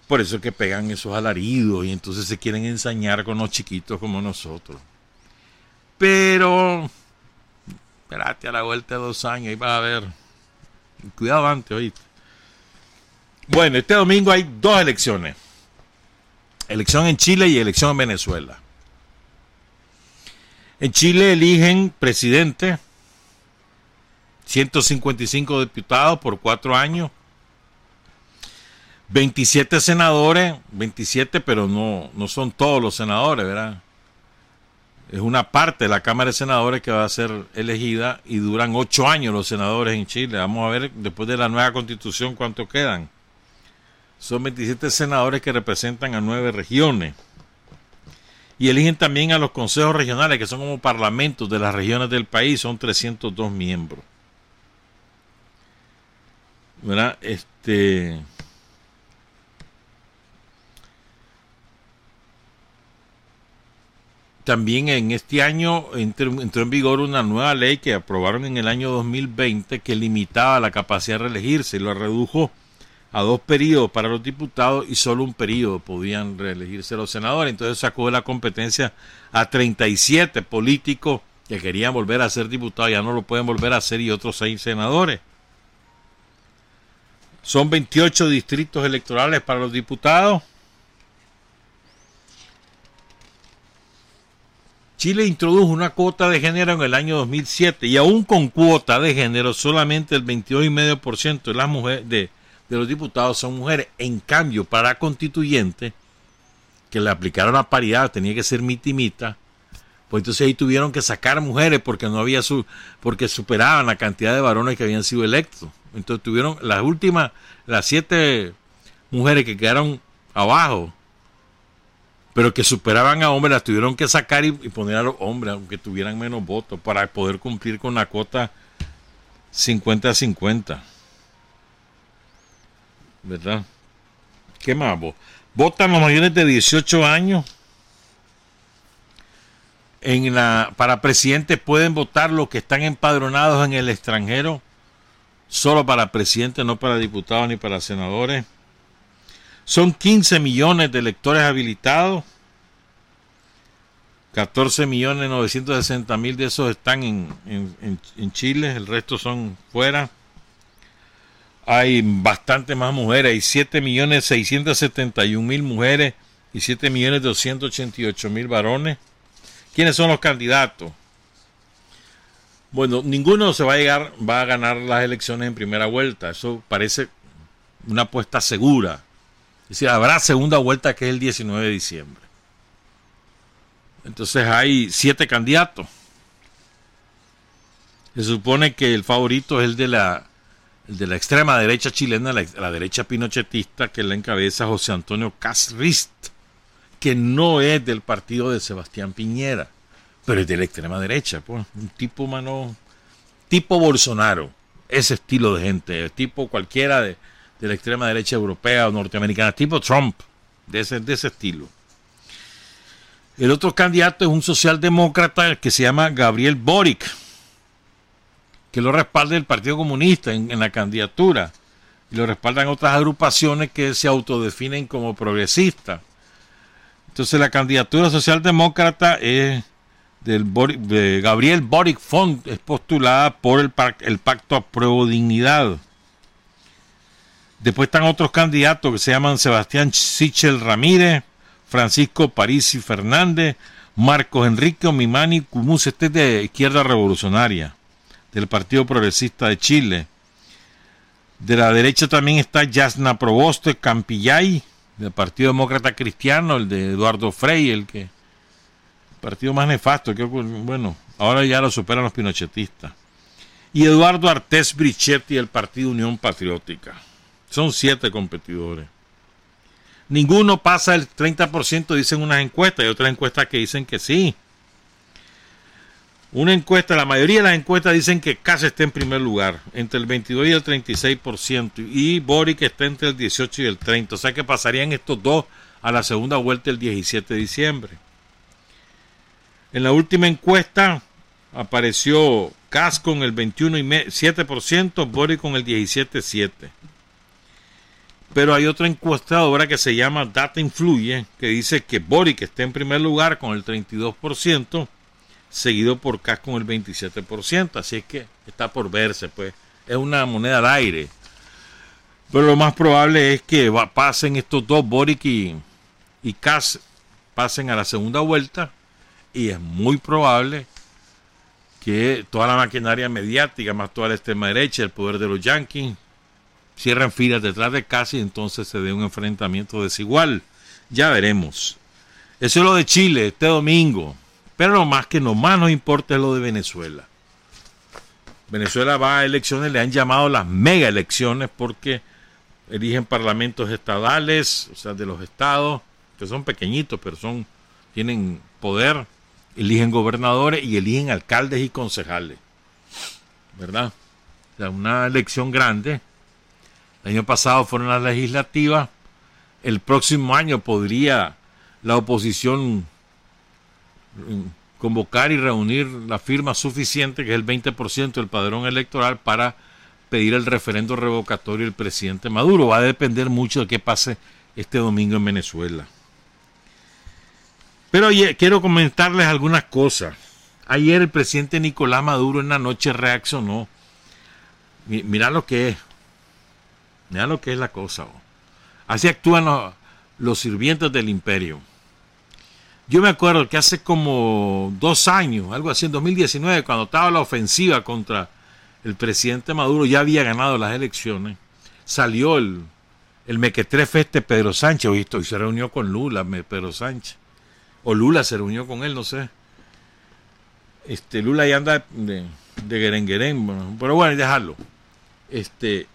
Por eso es que pegan esos alaridos y entonces se quieren ensañar con los chiquitos como nosotros. Pero, espérate a la vuelta de dos años, ahí vas a ver. Cuidado antes, oíste. Bueno, este domingo hay dos elecciones. Elección en Chile y elección en Venezuela. En Chile eligen presidente, 155 diputados por cuatro años, 27 senadores, 27, pero no, no son todos los senadores, ¿verdad? Es una parte de la Cámara de Senadores que va a ser elegida y duran ocho años los senadores en Chile. Vamos a ver después de la nueva constitución cuántos quedan. Son 27 senadores que representan a nueve regiones. Y eligen también a los consejos regionales, que son como parlamentos de las regiones del país, son 302 miembros. Este. También en este año entró, entró en vigor una nueva ley que aprobaron en el año 2020 que limitaba la capacidad de reelegirse y lo redujo a dos periodos para los diputados y solo un periodo podían reelegirse los senadores. Entonces sacó de la competencia a 37 políticos que querían volver a ser diputados, ya no lo pueden volver a hacer y otros seis senadores. Son 28 distritos electorales para los diputados. Chile introdujo una cuota de género en el año 2007 y aún con cuota de género solamente el 22,5% de las mujeres de, de los diputados son mujeres. En cambio, para constituyente, que le aplicaron la paridad, tenía que ser mitimita, pues entonces ahí tuvieron que sacar mujeres porque no había su, porque superaban la cantidad de varones que habían sido electos. Entonces tuvieron las últimas, las siete mujeres que quedaron abajo, pero que superaban a hombres, las tuvieron que sacar y, y poner a los hombres, aunque tuvieran menos votos, para poder cumplir con la cuota 50-50. ¿Verdad? ¿Qué más vos? Votan los mayores de 18 años. Para presidente pueden votar los que están empadronados en el extranjero. Solo para presidente, no para diputados ni para senadores. Son 15 millones de electores habilitados. 14 millones 960 mil de esos están en, en, en Chile, el resto son fuera hay bastante más mujeres, hay 7 millones 671 mil mujeres y 7 millones 288 mil varones. ¿Quiénes son los candidatos? Bueno, ninguno se va a llegar, va a ganar las elecciones en primera vuelta. Eso parece una apuesta segura. Es decir, habrá segunda vuelta que es el 19 de diciembre. Entonces hay siete candidatos. Se supone que el favorito es el de la de la extrema derecha chilena, la, derecha pinochetista, que la encabeza José Antonio Casrist, que no es del partido de Sebastián Piñera, pero es de la extrema derecha, pues, un tipo mano, tipo Bolsonaro, ese estilo de gente, tipo cualquiera de, de la extrema derecha europea o norteamericana, tipo Trump, de ese, de ese estilo. El otro candidato es un socialdemócrata que se llama Gabriel Boric, que lo respalda el Partido Comunista en, la candidatura y lo respaldan otras agrupaciones que se autodefinen como progresistas. Entonces la candidatura socialdemócrata es del de Gabriel Boric Font, es postulada por el, pac- el Pacto a Pruebo Dignidad. Después están otros candidatos que se llaman Sebastián Sichel Ramírez, Francisco Parisi Fernández, Marcos Enrique Omimani Cumus, este es de Izquierda Revolucionaria, del Partido Progresista de Chile. De la derecha también está Yasna Proboste Campillay, del Partido Demócrata Cristiano, el de Eduardo Frei, el que partido más nefasto, que bueno, ahora ya lo superan los pinochetistas. Y Eduardo Artés Brichetti del Partido Unión Patriótica. Son siete competidores. Ninguno pasa el 30%, dicen unas encuestas, y otras encuestas que dicen que sí. Una encuesta, la mayoría de las encuestas dicen que Kass está en primer lugar, entre el 22 y el 36%, y Boric está entre el 18 y el 30%. O sea que pasarían estos dos a la segunda vuelta el 17 de diciembre. En la última encuesta apareció Kass con el 21,7%, Boric con el 17,7%. Pero hay otra encuestadora que se llama Data Influye, que dice que Boric está en primer lugar con el 32%, seguido por Kass con el 27%. Así es que está por verse, pues. Es una moneda al aire. Pero lo más probable es que pasen estos dos, Boric y, y Kass, pasen a la segunda vuelta. Y es muy probable que toda la maquinaria mediática, más toda la extrema derecha, el poder de los yankees, cierren filas detrás de Kass y entonces se dé un enfrentamiento desigual. Ya veremos. Eso es lo de Chile este domingo. Pero lo más que no más nos importa es lo de Venezuela. Venezuela va a elecciones, le han llamado las mega elecciones porque eligen parlamentos estadales, o sea, de los estados, que son pequeñitos, pero son, tienen poder, eligen gobernadores y eligen alcaldes y concejales. ¿Verdad? O sea, una elección grande. El año pasado fueron las legislativas. El próximo año podría la oposición convocar y reunir la firma suficiente, que es el 20% del padrón electoral, para pedir el referendo revocatorio del presidente Maduro. Va a depender mucho de qué pase este domingo en Venezuela. Pero quiero comentarles algunas cosas. Ayer el presidente Nicolás Maduro en la noche reaccionó. Mi- Mira lo que es. Mira lo que es la cosa. oh. Así actúan los sirvientes del imperio. Yo me acuerdo que hace como dos años, algo así, en 2019, cuando estaba la ofensiva contra el presidente Maduro, ya había ganado las elecciones, salió el, mequetrefe este Pedro Sánchez, ¿oíste? y se reunió con Lula, Pedro Sánchez. O Lula se reunió con él, no sé. Este, Lula ya anda de, de pero bueno, dejarlo. Este,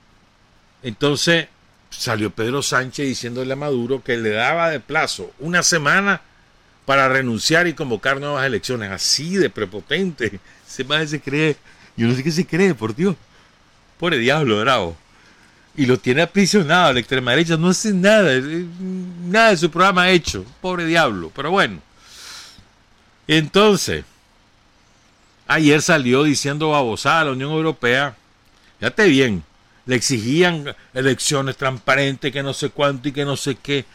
entonces salió Pedro Sánchez diciéndole a Maduro que le daba de plazo una semana para renunciar y convocar nuevas elecciones. Así de prepotente. Se más se cree. Yo no sé qué se cree, por Dios. Pobre diablo, bravo. Y lo tiene aprisionado. La extrema derecha no hace nada. Nada de su programa hecho. Pobre diablo. Pero bueno. Entonces, ayer salió diciendo babosada a la Unión Europea. Fíjate bien. Le exigían elecciones transparentes, que no sé cuánto y que no sé qué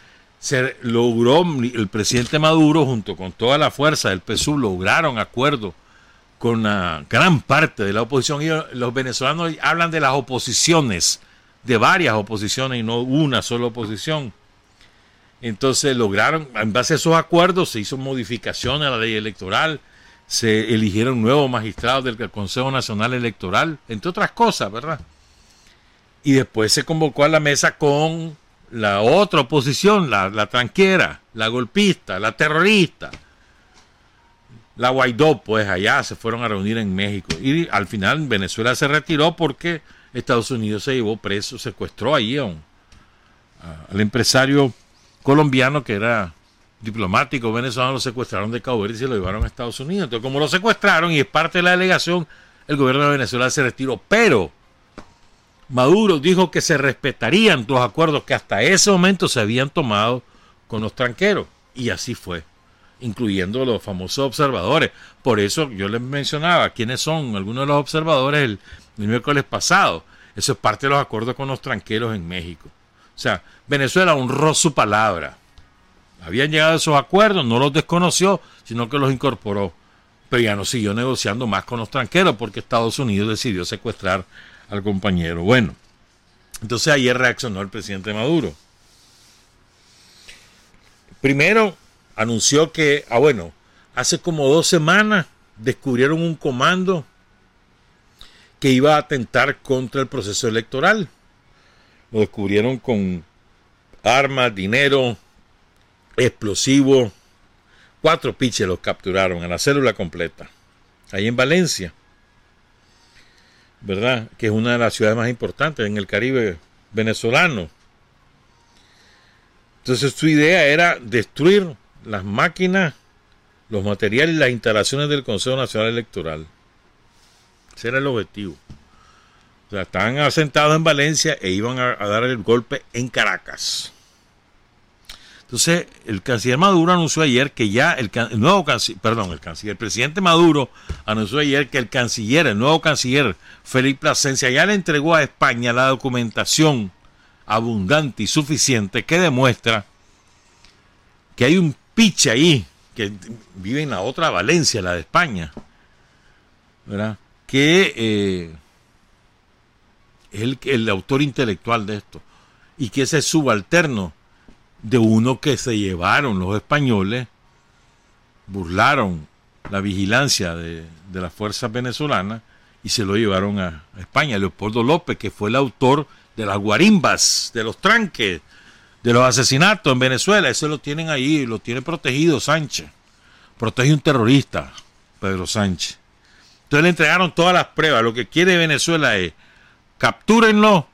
se logró, el presidente Maduro junto con toda la fuerza del PSUV lograron acuerdo con la gran parte de la oposición. Y los venezolanos hablan de las oposiciones, de varias oposiciones y no una sola oposición. Entonces lograron, en base a esos acuerdos, se hizo modificación a la ley electoral, se eligieron nuevos magistrados del Consejo Nacional Electoral, entre otras cosas, ¿verdad? Y después se convocó a la mesa con la otra oposición, la, la tranquera, la golpista, la terrorista, la Guaidó, pues allá se fueron a reunir en México. Y al final Venezuela se retiró porque Estados Unidos se llevó preso, secuestró ahí a un, al empresario colombiano que era diplomático venezolano, lo secuestraron de Cabo Verde y se lo llevaron a Estados Unidos. Entonces, como lo secuestraron y es parte de la delegación, el gobierno de Venezuela se retiró. Pero Maduro dijo que se respetarían los acuerdos que hasta ese momento se habían tomado con los tranqueros. Y así fue, incluyendo los famosos observadores. Por eso yo les mencionaba quiénes son algunos de los observadores el, miércoles pasado. Eso es parte de los acuerdos con los tranqueros en México. O sea, Venezuela honró su palabra. Habían llegado a esos acuerdos, no los desconoció, sino que los incorporó. Pero ya no siguió negociando más con los tranqueros porque Estados Unidos decidió secuestrar al compañero. Bueno, entonces ayer reaccionó el presidente Maduro. Primero anunció que, ah bueno, hace como dos semanas descubrieron un comando que iba a atentar contra el proceso electoral. Lo descubrieron con armas, dinero, explosivos. Cuatro piches los capturaron a la célula completa. Ahí en Valencia. ¿Verdad? Que es una de las ciudades más importantes en el Caribe venezolano. Entonces su idea era destruir las máquinas, los materiales y las instalaciones del Consejo Nacional Electoral. Ese era el objetivo. O sea, estaban asentados en Valencia e iban a, a dar el golpe en Caracas. Entonces, el canciller Maduro anunció ayer que ya el, nuevo canciller, perdón, el canciller, el presidente Maduro anunció ayer que el canciller, el nuevo canciller Felipe Plasencia ya le entregó a España la documentación abundante y suficiente que demuestra que hay un piche ahí que vive en la otra Valencia, la de España, ¿verdad? Que eh, es el, el autor intelectual de esto y que ese es subalterno de uno que se llevaron los españoles, burlaron la vigilancia de, de las fuerzas venezolanas y se lo llevaron a, a España. Leopoldo López, que fue el autor de las guarimbas, de los tranques, de los asesinatos en Venezuela. Ese lo tienen ahí, lo tiene protegido Sánchez. Protege un terrorista, Pedro Sánchez. Entonces le entregaron todas las pruebas. Lo que quiere Venezuela es captúrenlo,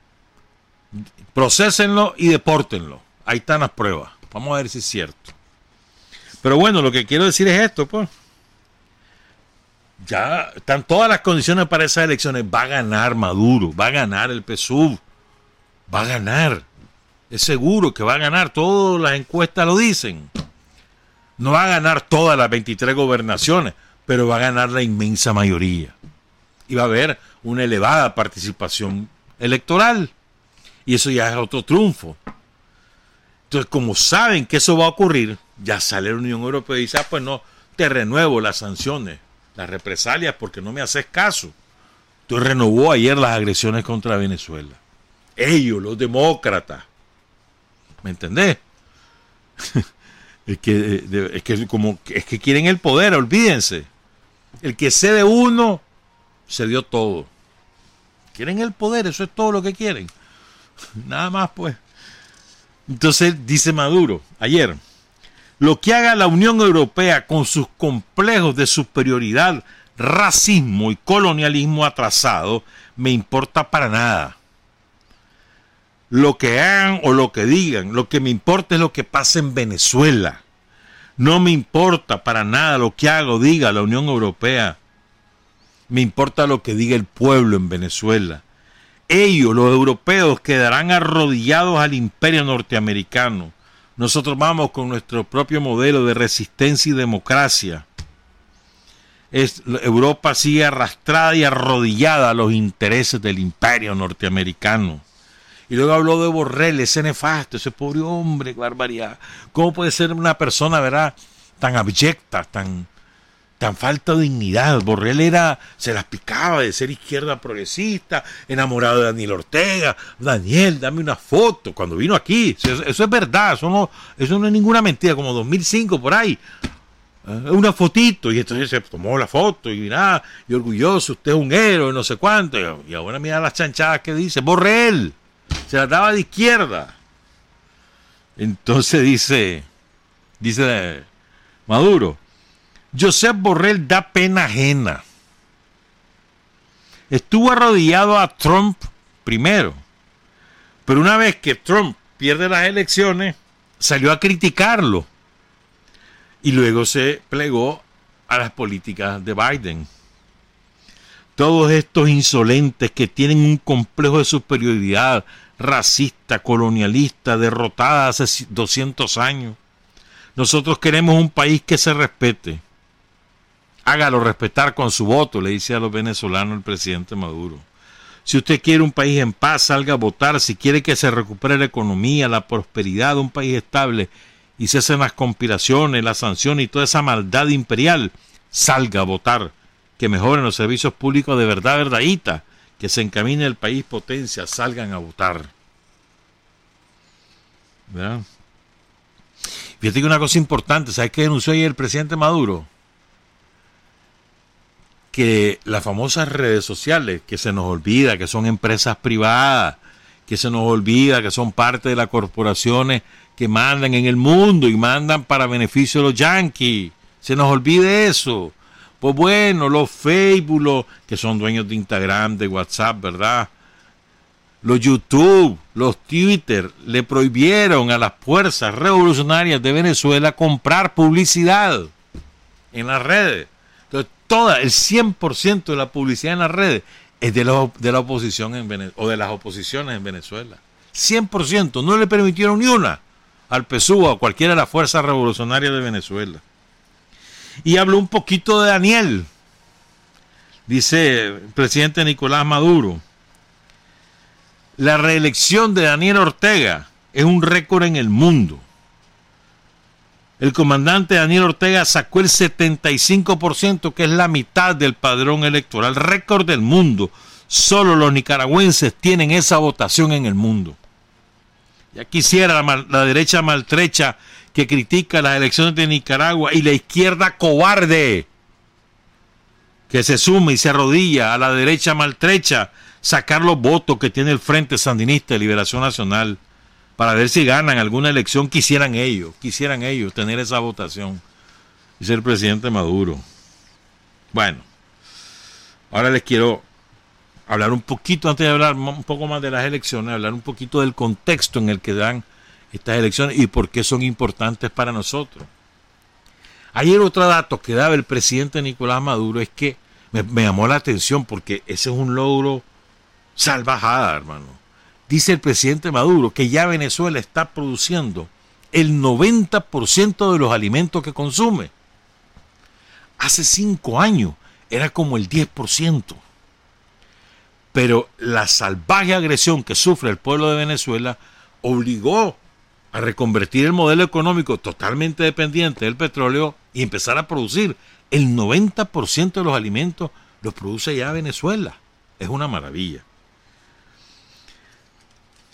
procesenlo y depórtenlo. Ahí están las pruebas. Vamos a ver si es cierto. Pero bueno, lo que quiero decir es esto, pues. Ya están todas las condiciones para esas elecciones. Va a ganar Maduro, va a ganar el PSUV, va a ganar. Es seguro que va a ganar. Todas las encuestas lo dicen. No va a ganar todas las 23 gobernaciones, pero va a ganar la inmensa mayoría. Y va a haber una elevada participación electoral. Y eso ya es otro triunfo. Entonces, como saben que eso va a ocurrir, ya sale la Unión Europea y dice, ah, pues no, te renuevo las sanciones, las represalias, porque no me haces caso. Entonces renovó ayer las agresiones contra Venezuela. Ellos, los demócratas. ¿Me entendés? es, que, eh, es que como es que quieren el poder, olvídense. El que cede uno, se dio todo. Quieren el poder, eso es todo lo que quieren. Nada más, pues. Entonces dice Maduro ayer, lo que haga la Unión Europea con sus complejos de superioridad, racismo y colonialismo atrasado, me importa para nada. Lo que hagan o lo que digan, lo que me importa es lo que pasa en Venezuela. No me importa para nada lo que haga o diga la Unión Europea. Me importa lo que diga el pueblo en Venezuela. Ellos, los europeos, quedarán arrodillados al imperio norteamericano. Nosotros vamos con nuestro propio modelo de resistencia y democracia. Europa sigue arrastrada y arrodillada a los intereses del imperio norteamericano. Y luego habló de Borrell, ese nefasto, ese pobre hombre, barbaridad. ¿Cómo puede ser una persona, verdad, tan abyecta, tan, tan falta de dignidad. Borrell era, se las picaba de ser izquierda progresista, enamorado de Daniel Ortega. Daniel, dame una foto. Cuando vino aquí, eso, es verdad, eso no, eso no es ninguna mentira, como 2005 por ahí. Eh, Una fotito, y entonces se tomó la foto, y mira, y orgulloso, usted es un héroe, no sé cuánto. Y ahora mira las chanchadas que dice, Borrell, se las daba de izquierda. Entonces dice, dice Maduro, Josep Borrell da pena ajena. Estuvo arrodillado a Trump primero, pero una vez que Trump pierde las elecciones, salió a criticarlo y luego se plegó a las políticas de Biden. todos estos insolentes que tienen un complejo de superioridad racista, colonialista, derrotada hace 200 años. Nosotros queremos un país que se respete. Hágalo respetar con su voto, le dice a los venezolanos el presidente Maduro. Si usted quiere un país en paz, salga a votar. Si quiere que se recupere la economía, la prosperidad un país estable y se hacen las conspiraciones, las sanciones y toda esa maldad imperial, salga a votar. Que mejoren los servicios públicos de verdad, verdadita. Que se encamine el país potencia, salgan a votar. ¿Verdad? Fíjate que una cosa importante, ¿sabes qué denunció ayer el presidente Maduro? Que las famosas redes sociales, que se nos olvida que son empresas privadas, que se nos olvida que son parte de las corporaciones que mandan en el mundo y mandan para beneficio de los yanquis. Se nos olvide eso. Pues bueno, los Facebook, los que son dueños de Instagram, de WhatsApp, ¿verdad? Los YouTube, los Twitter, le prohibieron a las fuerzas revolucionarias de Venezuela comprar publicidad en las redes. Entonces, toda, el 100% de la publicidad en las redes es de la, de la oposición en o de las oposiciones en Venezuela. 100%, no le permitieron ni una al PSUV o cualquiera de las fuerzas revolucionarias de Venezuela. Y habló un poquito de Daniel, dice el presidente Nicolás Maduro. La reelección de Daniel Ortega es un récord en el mundo. El comandante Daniel Ortega sacó el 75%, que es la mitad del padrón electoral, récord del mundo. Solo los nicaragüenses tienen esa votación en el mundo. Ya quisiera la, la derecha maltrecha que critica las elecciones de Nicaragua y la izquierda cobarde que se sume y se arrodilla a la derecha maltrecha sacar los votos que tiene el Frente Sandinista de Liberación Nacional para ver si ganan alguna elección, quisieran ellos, quisieran ellos tener esa votación. Dice el presidente Maduro. Bueno, ahora les quiero hablar un poquito, antes de hablar un poco más de las elecciones, hablar un poquito del contexto en el que dan estas elecciones y por qué son importantes para nosotros. Ayer otro dato que daba el presidente Nicolás Maduro es que me, me llamó la atención porque ese es un logro salvajada, hermano. Dice el presidente Maduro que ya Venezuela está produciendo el 90% de los alimentos que consume. Hace cinco años era como el 10%. Pero la salvaje agresión que sufre el pueblo de Venezuela obligó a reconvertir el modelo económico totalmente dependiente del petróleo y empezar a producir. El 90% de los alimentos los produce ya Venezuela. Es una maravilla.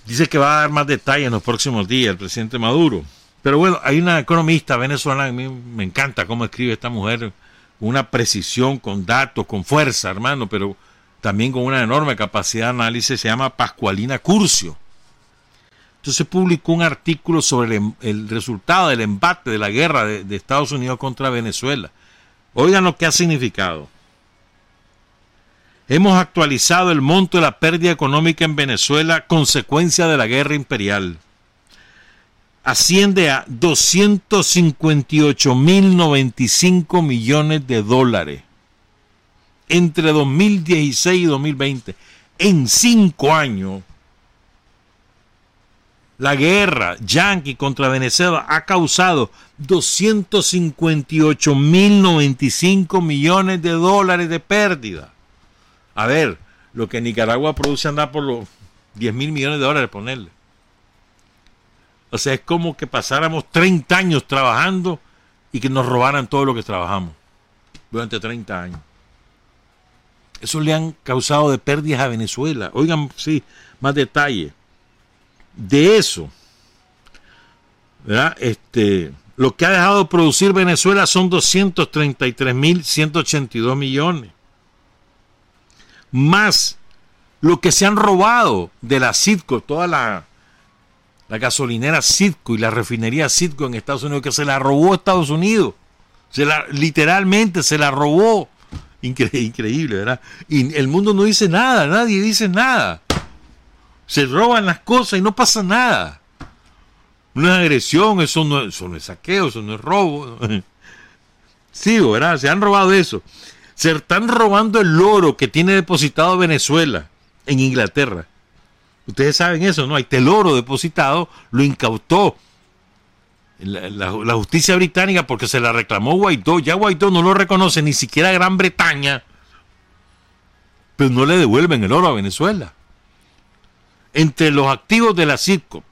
Dice que va a dar más detalles en los próximos días el presidente Maduro. Pero bueno, hay una economista venezolana, a mí me encanta cómo escribe esta mujer, una precisión, con datos, con fuerza, hermano, pero también con una enorme capacidad de análisis, se llama Pascualina Curcio. Entonces publicó un artículo sobre el, el resultado del embate de la guerra de, de Estados Unidos contra Venezuela. Oigan lo que ha significado. Hemos actualizado el monto de la pérdida económica en Venezuela consecuencia de la guerra imperial. Asciende a 258.095 millones de dólares entre 2016 y 2020. En cinco años, la guerra yanqui contra Venezuela ha causado 258.095 millones de dólares de pérdida. A ver, lo que Nicaragua produce anda por los 10 mil millones de dólares, ponerle. O sea, es como que pasáramos 30 años trabajando y que nos robaran todo lo que trabajamos durante 30 años. Eso le han causado de pérdidas a Venezuela. Oigan, sí, más detalle. De eso. Este, lo que ha dejado de producir Venezuela son 233.182 millones más lo que se han robado de la Citco, toda la, la gasolinera Citco y la refinería Citco en Estados Unidos, que se la robó Estados Unidos. Se la, literalmente se la robó. Incre increíble, ¿verdad? Y el mundo no dice nada, nadie dice nada. Se roban las cosas y no pasa nada. No es agresión, eso no, eso no es saqueo, eso no es robo. Sí, ¿verdad? Se han robado eso. Se están robando el oro que tiene depositado Venezuela en Inglaterra. Ustedes saben eso, ¿no? Hay el oro depositado, lo incautó la, la- la justicia británica porque se la reclamó Guaidó. Ya Guaidó no lo reconoce ni siquiera Gran Bretaña, pero no le devuelven el oro a Venezuela. Entre los activos de la CIRCO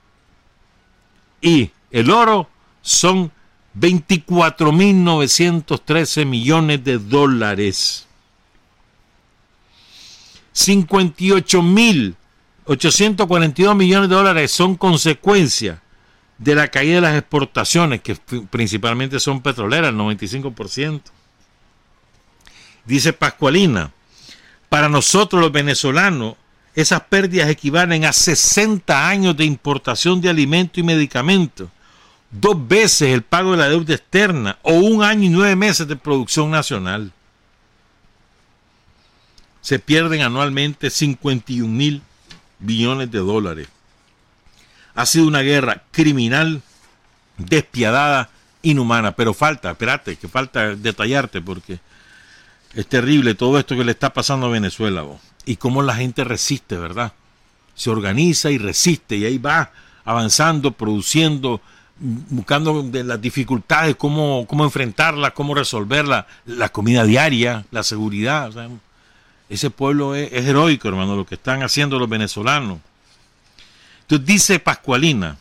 y el oro son 24.913 millones de dólares. 58.842 millones de dólares son consecuencia de la caída de las exportaciones, que principalmente son petroleras, el 95%. Dice Pascualina, para nosotros los venezolanos, esas pérdidas equivalen a 60 años de importación de alimentos y medicamentos, dos veces el pago de la deuda externa o un año y nueve meses de producción nacional. Se pierden anualmente 51 mil billones de dólares. Ha sido una guerra criminal, despiadada, inhumana. Pero falta, espérate, que falta detallarte porque es terrible todo esto que le está pasando a Venezuela. vos. Y cómo la gente resiste, ¿verdad? Se organiza y resiste y ahí va avanzando, produciendo, buscando las dificultades, cómo, cómo enfrentarlas, cómo resolverlas, la comida diaria, la seguridad. ese pueblo es, heroico, hermano, lo que están haciendo los venezolanos. Entonces dice Pascualina,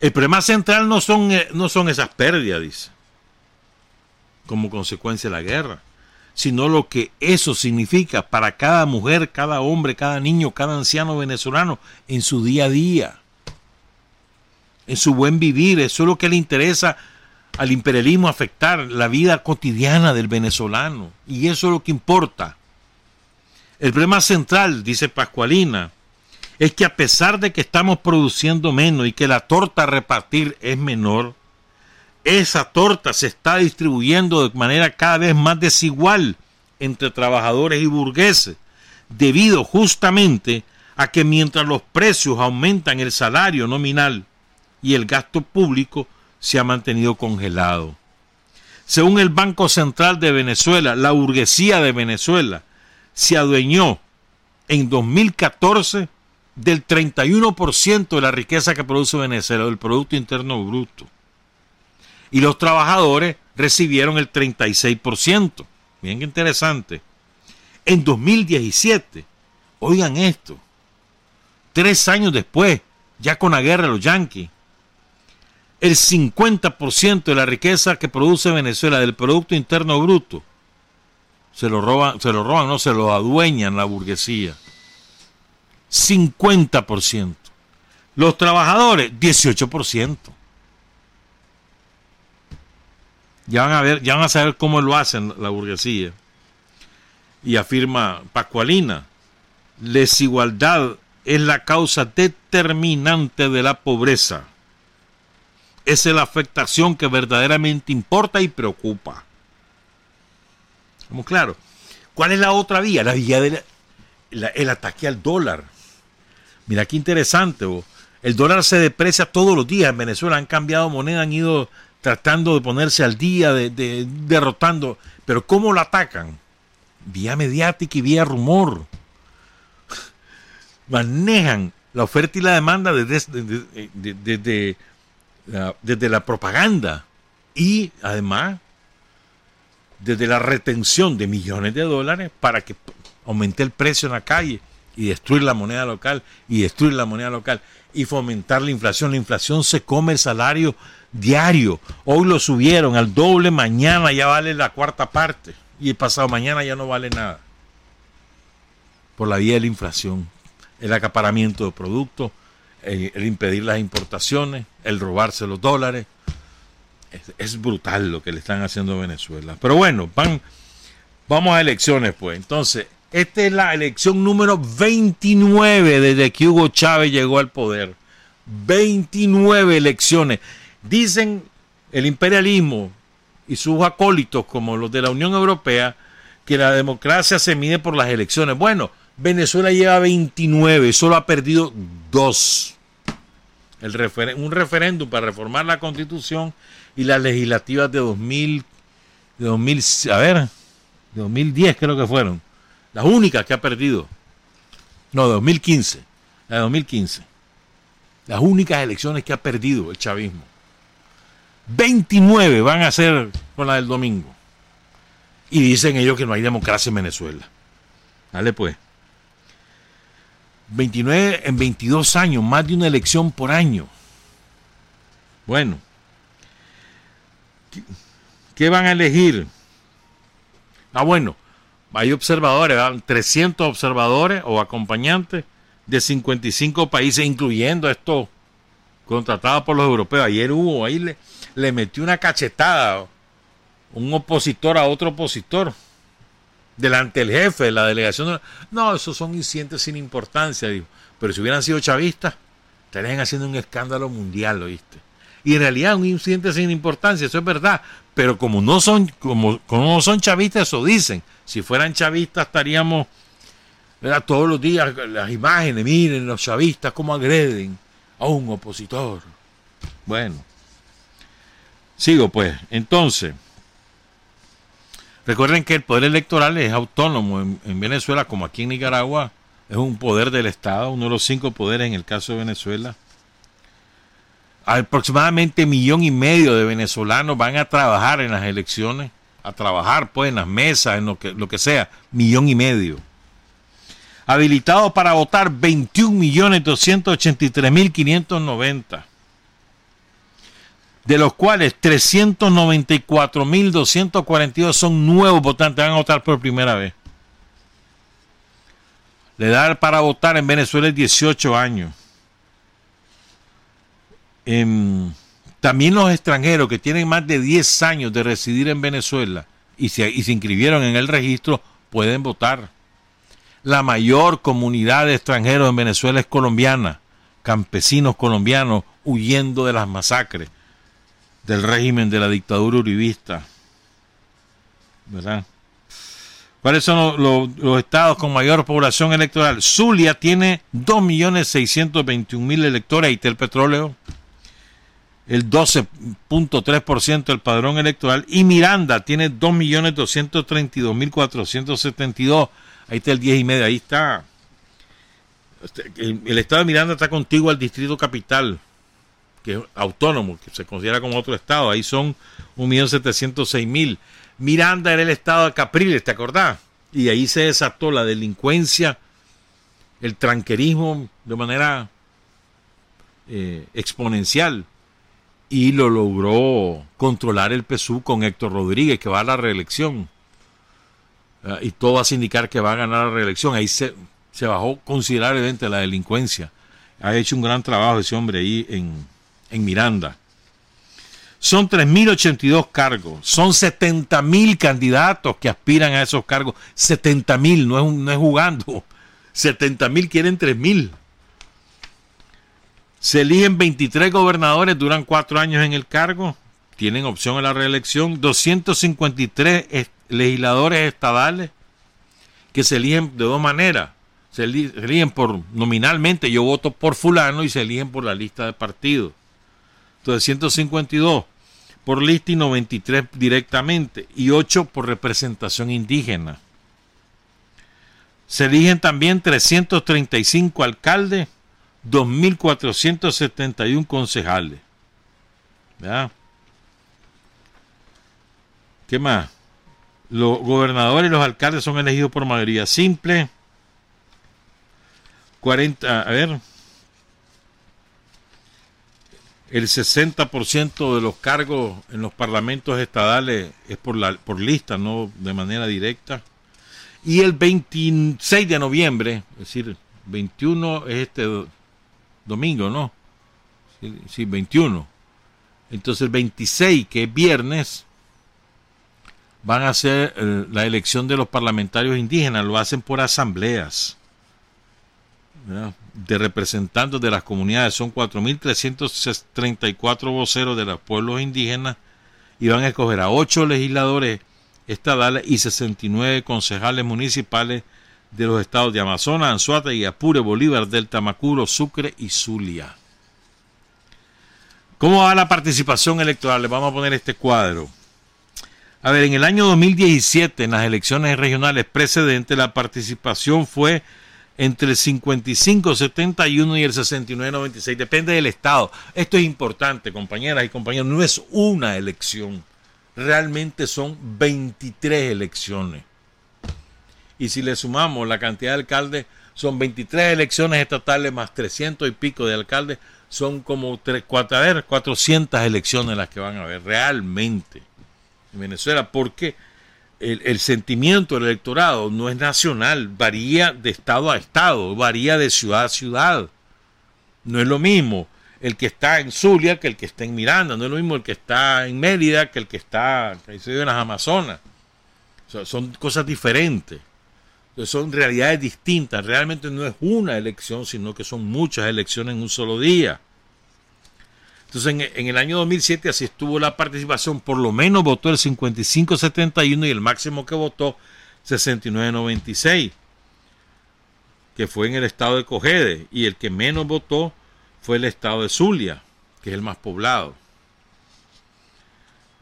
el problema central no son, eh, no son esas pérdidas, como consecuencia de la guerra, sino lo que eso significa para cada mujer, cada hombre, cada niño, cada anciano venezolano en su día a día, en su buen vivir. Eso es lo que le interesa al imperialismo afectar la vida cotidiana del venezolano. Y eso es lo que importa. El problema central, dice Pascualina, es que a pesar de que estamos produciendo menos y que la torta a repartir es menor, esa torta se está distribuyendo de manera cada vez más desigual entre trabajadores y burgueses, debido justamente a que mientras los precios aumentan el salario nominal y el gasto público se ha mantenido congelado. Según el Banco Central de Venezuela, la burguesía de Venezuela se adueñó en 2014 del 31% de la riqueza que produce Venezuela, del Producto Interno Bruto. Y los trabajadores recibieron el 36%. Bien interesante. En 2017, oigan esto, tres años después, ya con la guerra de los yanquis, el 50% de la riqueza que produce Venezuela del Producto Interno Bruto se lo roban, se lo roban, no se lo adueñan la burguesía. 50%. Los trabajadores, 18%. Ya van a ver, ya van a saber cómo lo hacen la burguesía. Y afirma Pascualina, desigualdad es la causa determinante de la pobreza. Esa es la afectación que verdaderamente importa y preocupa. Como claro. ¿Cuál es la otra vía? La vía del el ataque al dólar. Mira qué interesante. vos. El dólar se deprecia todos los días en Venezuela. Han cambiado moneda, han ido tratando de ponerse al día, de, de- derrotando. Pero ¿cómo lo atacan? Vía mediática y vía rumor. Manejan la oferta y la demanda desde desde la propaganda y además desde la retención de millones de dólares para que aumente el precio en la calle y destruir la moneda local y destruir la moneda local y fomentar la inflación. La inflación se come el salario diario. Hoy lo subieron al doble, mañana ya vale la cuarta parte y el pasado mañana ya no vale nada. Por la vía de la inflación, el acaparamiento de productos, el impedir las importaciones, el robarse los dólares. Es, brutal lo que le están haciendo a Venezuela. Pero bueno, van, vamos a elecciones pues. Entonces, esta es la elección número 29 desde que Hugo Chávez llegó al poder. 29 elecciones. Dicen el imperialismo y sus acólitos como los de la Unión Europea que la democracia se mide por las elecciones. Bueno, Venezuela lleva 29, solo ha perdido dos. Un referéndum para reformar la constitución y las legislativas de de 2000, a ver, de 2010 creo que fueron. Las únicas que ha perdido. No, de 2015. La de 2015. Las únicas elecciones que ha perdido el chavismo. 29 van a ser con la del domingo. Y dicen ellos que no hay democracia en Venezuela. Dale pues. 29 en 22 años, más de una elección por año. Bueno. ¿Qué, van a elegir? Ah, bueno. Hay observadores, ¿verdad? 300 observadores o acompañantes de 55 países, incluyendo estos contratados por los europeos. Ayer hubo, ahí le, le metió una cachetada un opositor a otro opositor delante del jefe de la delegación. No, esos son incidentes sin importancia. Pero si hubieran sido chavistas, estarían haciendo un escándalo mundial, ¿oíste? Y en realidad un incidente sin importancia, eso es verdad. Pero como no son, como, como no son chavistas, eso dicen. Si fueran chavistas estaríamos ¿verdad? todos los días las imágenes, miren los chavistas cómo agreden a un opositor. Bueno, sigo pues. Entonces, recuerden que el poder electoral es autónomo en, en, Venezuela, como aquí en Nicaragua, es un poder del Estado, uno de los cinco poderes en el caso de Venezuela. Aproximadamente millón y medio de venezolanos van a trabajar en las elecciones, a trabajar pues en las mesas, en lo que, lo que sea, millón y medio habilitados para votar 21.283.590, de los cuales 394.242 son nuevos votantes, van a votar por primera vez. La edad para votar en Venezuela es 18 años. Eh, también los extranjeros que tienen más de 10 años de residir en Venezuela y se, y se inscribieron en el registro pueden votar la mayor comunidad de extranjeros en Venezuela es colombiana, campesinos colombianos huyendo de las masacres del régimen de la dictadura uribista. ¿Verdad? ¿Cuáles son los, estados con mayor población electoral? Zulia tiene 2.621.000 electores, ahí está el petróleo, el 12.3% del padrón electoral, y Miranda tiene 2.232.472 Ahí está el 10 y medio, ahí está. Este, el, el, estado de Miranda está contigo al distrito capital, que es autónomo, que se considera como otro estado. Ahí son 1.706.000. Miranda era el estado de Capriles, ¿te acordás? Y ahí se desató la delincuencia, el tranquerismo de manera eh, exponencial. Y lo logró controlar el PSU con Héctor Rodríguez, que va a la reelección. Uh, y todo hace indicar que va a ganar la reelección. Ahí se, se bajó considerablemente la delincuencia. Ha hecho un gran trabajo ese hombre ahí en, en Miranda. Son 3.082 cargos, son 70.000 candidatos que aspiran a esos cargos. 70.000, no es, no es jugando. 70.000 quieren 3.000. Se eligen 23 gobernadores, duran cuatro años en el cargo, tienen opción a la reelección. 253 legisladores estadales que se eligen de dos maneras. Se eligen por nominalmente, yo voto por fulano y se eligen por la lista de partidos. Entonces 152 por lista y 93 directamente y 8 por representación indígena. Se eligen también 335 alcaldes, 2.471 concejales. ¿Verdad? ¿Qué más? Los gobernadores y los alcaldes son elegidos por mayoría simple. 40, a ver. El 60% de los cargos en los parlamentos estadales es por, la, por lista, no de manera directa. Y el 26 de noviembre, es decir, 21 es este domingo, ¿no? Sí, sí 21. Entonces el 26, que es viernes, van a hacer eh, la elección de los parlamentarios indígenas, lo hacen por asambleas de representantes de las comunidades. Son 4.334 voceros de los pueblos indígenas y van a escoger a 8 legisladores estadales y 69 concejales municipales de los estados de Amazonas, Anzuata y Apure, Bolívar, Delta Macuro, Sucre y Zulia. ¿Cómo va la participación electoral? Le vamos a poner este cuadro. A ver, en el año 2017, en las elecciones regionales precedentes, la participación fue entre el 55-71 y el 69-96. Depende del Estado. Esto es importante, compañeras y compañeros. No es una elección. Realmente son 23 elecciones. Y si le sumamos la cantidad de alcaldes, son 23 elecciones estatales más 300 y pico de alcaldes. Son como 3, 4, 400 elecciones las que van a haber realmente en Venezuela. Porque el, sentimiento del electorado no es nacional, varía de estado a estado, varía de ciudad a ciudad. No es lo mismo el que está en Zulia que el que está en Miranda, no es lo mismo el que está en Mérida que el que está en las Amazonas. Son cosas diferentes. Son realidades distintas. Realmente no es una elección, sino que son muchas elecciones en un solo día. Entonces, en, el año 2007 así estuvo la participación, por lo menos votó el 55-71 y el máximo que votó 69-96, que fue en el estado de Cogede, y el que menos votó fue el estado de Zulia, que es el más poblado.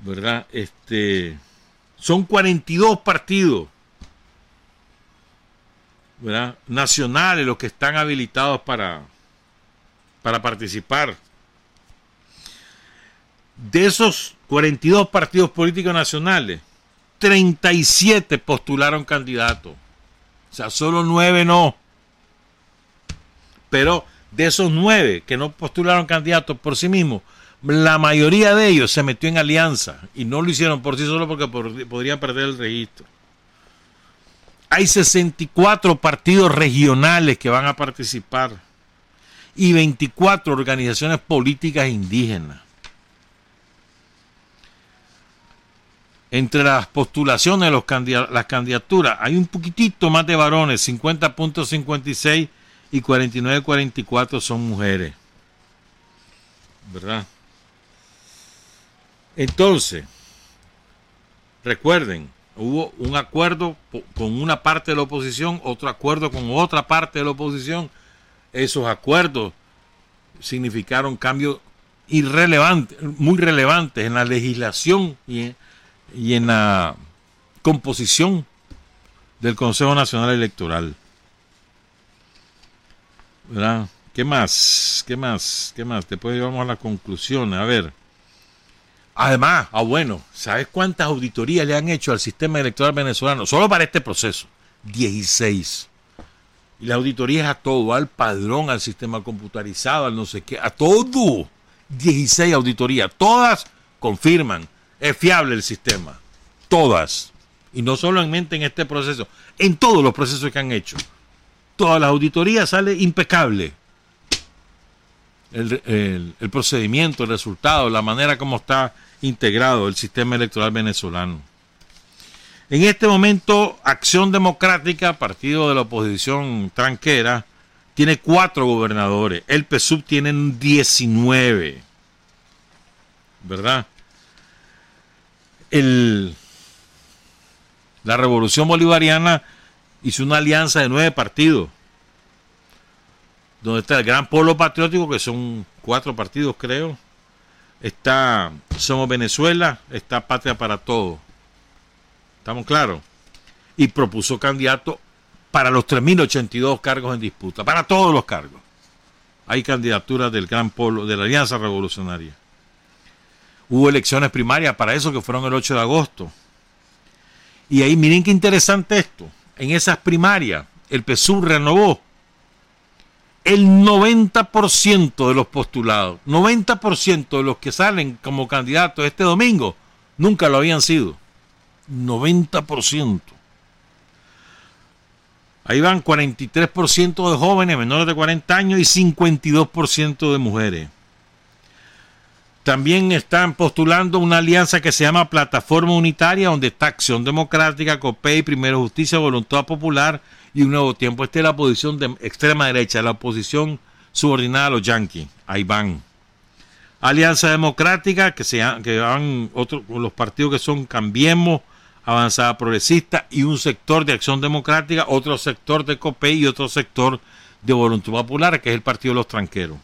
¿Verdad? Este, son 42 partidos ¿verdad? nacionales los que están habilitados para, para participar de esos 42 partidos políticos nacionales, 37 postularon candidatos. O sea, solo 9 no. Pero de esos 9 que no postularon candidatos por sí mismos, la mayoría de ellos se metió en alianza y no lo hicieron por sí solo porque podrían perder el registro. Hay 64 partidos regionales que van a participar y 24 organizaciones políticas indígenas. Entre las postulaciones los las candidaturas hay un poquitito más de varones, 50.56 y 49.44 son mujeres. ¿Verdad? Entonces, recuerden, hubo un acuerdo con una parte de la oposición, otro acuerdo con otra parte de la oposición. Esos acuerdos significaron cambios irrelevantes, muy relevantes en la legislación y en, y en la composición del Consejo Nacional Electoral. ¿Verdad? ¿Qué más? ¿Qué más? ¿Qué más? Después vamos a la conclusión. A ver. Además, ah bueno, ¿sabes cuántas auditorías le han hecho al sistema electoral venezolano? Solo para este proceso. 16. Y la auditoría es a todo, al padrón, al sistema computarizado, al no sé qué, a todo. 16 auditorías. Todas confirman es fiable el sistema. Todas. Y no solamente en este proceso, en todos los procesos que han hecho. Todas las auditorías sale impecable. El, el, el, procedimiento, el resultado, la manera como está integrado el sistema electoral venezolano. En este momento, Acción Democrática, partido de la oposición tranquera, tiene cuatro gobernadores. El PSUV tiene 19. ¿Verdad? La revolución bolivariana hizo una alianza de nueve partidos, donde está el Gran Polo Patriótico, que son cuatro partidos creo, está Somos Venezuela, está Patria para Todos. ¿Estamos claros? Y propuso candidato para los 3.082 cargos en disputa, para todos los cargos. Hay candidaturas del Gran Polo, de la Alianza Revolucionaria. Hubo elecciones primarias para eso que fueron el 8 de agosto. Y ahí miren qué interesante esto. En esas primarias el PSUV renovó el 90% de los postulados, 90% de los que salen como candidatos este domingo, nunca lo habían sido. 90%. Ahí van 43% de jóvenes menores de 40 años y 52% de mujeres. También están postulando una alianza que se llama Plataforma Unitaria, donde está Acción Democrática, COPEI, Primero Justicia, Voluntad Popular y un nuevo tiempo. Esta es la posición de extrema derecha, la oposición subordinada a los yanquis. Ahí van. Alianza Democrática, que, se, que van otros los partidos que son Cambiemos, Avanzada Progresista y un sector de Acción Democrática, otro sector de COPEI y otro sector de Voluntad Popular, que es el Partido de los Tranqueros.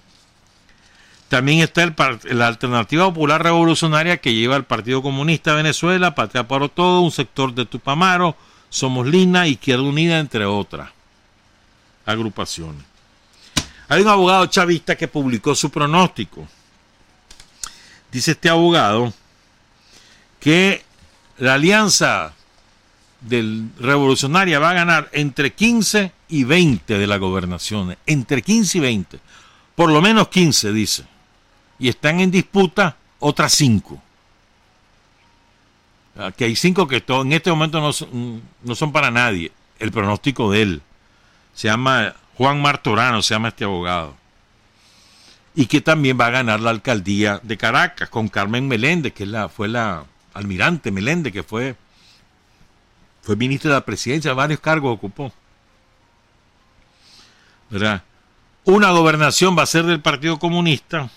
También está el, la Alternativa Popular Revolucionaria que lleva el Partido Comunista de Venezuela, Patria por Todo, un sector de Tupamaro, Somos Lina, Izquierda Unida, entre otras agrupaciones. Hay un abogado chavista que publicó su pronóstico. Dice este abogado que la alianza del revolucionaria va a ganar entre 15 y 20 de las gobernaciones, entre 15 y 20, por lo menos 15 dice, y están en disputa otras 5. Que hay 5 que en este momento no son, no son para nadie, el pronóstico de él. Se llama Juan Martorano, se llama este abogado. Y que también va a ganar la alcaldía de Caracas con Carmen Meléndez, que la, fue la almirante Meléndez, que fue, fue ministro de la presidencia, varios cargos ocupó. ¿Verdad? Una gobernación va a ser del Partido Comunista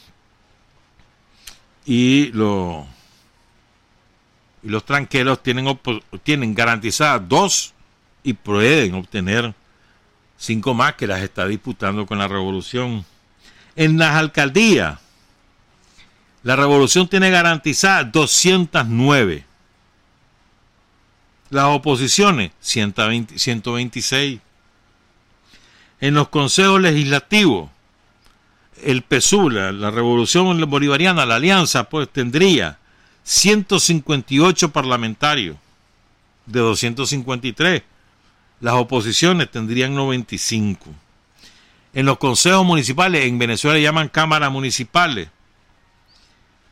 y, y los tranqueros tienen, tienen garantizadas dos y pueden obtener cinco más que las está disputando con la revolución. En las alcaldías, la revolución tiene garantizadas 209. Las oposiciones, 120, 126. En los consejos legislativos, el PSU, la, la, revolución bolivariana, la alianza, pues tendría 158 parlamentarios de 253 las oposiciones tendrían 95. En los consejos municipales, en Venezuela llaman cámaras municipales,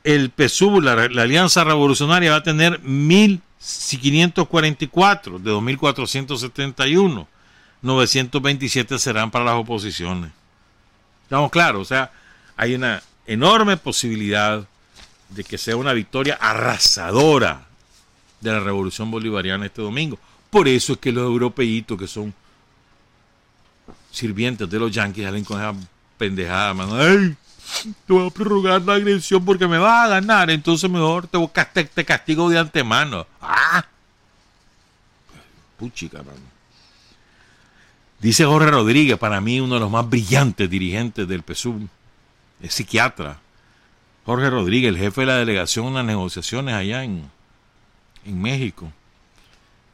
el PSUV, la, Alianza Revolucionaria, va a tener 1.544 de 2.471. 927 serán para las oposiciones. Estamos claros, o sea, hay una enorme posibilidad de que sea una victoria arrasadora de la revolución bolivariana este domingo. Por eso es que los europeitos que son sirvientes de los yanquis salen con esa pendejada, mano. ¡Ay! Te voy a prorrogar la agresión porque me vas a ganar, entonces mejor te, te castigo de antemano. ¡Ah! Puchica, mano. Dice Jorge Rodríguez, para mí uno de los más brillantes dirigentes del PSUV, es psiquiatra. Jorge Rodríguez, el jefe de la delegación en las negociaciones allá en, en México.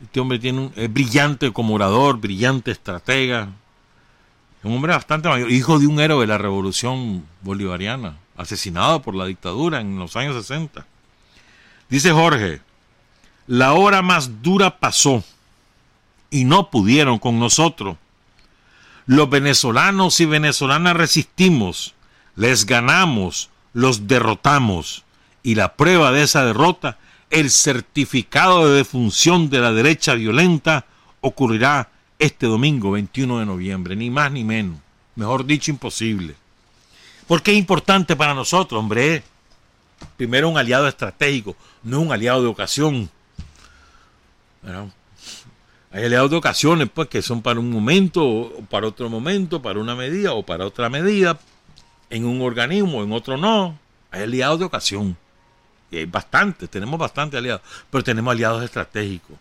Este hombre tiene un, es brillante como orador, brillante estratega. Un hombre bastante mayor, hijo de un héroe de la revolución bolivariana, asesinado por la dictadura en los años 60. Dice Jorge, la hora más dura pasó y no pudieron con nosotros. Los venezolanos y venezolanas resistimos, les ganamos, los derrotamos. Y la prueba de esa derrota el certificado de defunción de la derecha violenta ocurrirá este domingo 21 de noviembre, ni más ni menos. Mejor dicho, imposible. ¿Por qué es importante para nosotros, hombre? Primero un aliado estratégico, no un aliado de ocasión. Hay aliados de ocasiones, pues, que son para un momento, o para otro momento, para una medida o para otra medida, en un organismo, en otro no. Hay aliados de ocasión. Y hay bastantes, tenemos bastantes aliados, pero tenemos aliados estratégicos.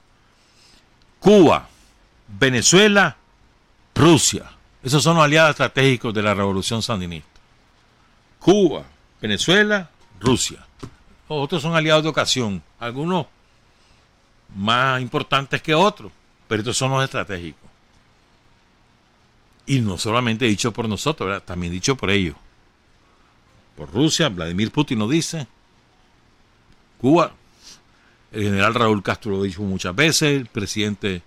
Cuba, Venezuela, Rusia. Esos son los aliados estratégicos de la revolución sandinista. Cuba, Venezuela, Rusia. Otros son aliados de ocasión, algunos más importantes que otros, pero estos son los estratégicos. Y no solamente dicho por nosotros, también dicho por ellos. Por Rusia, Vladimir Putin lo dice, Cuba. El general Raúl Castro lo ha dicho muchas veces, el presidente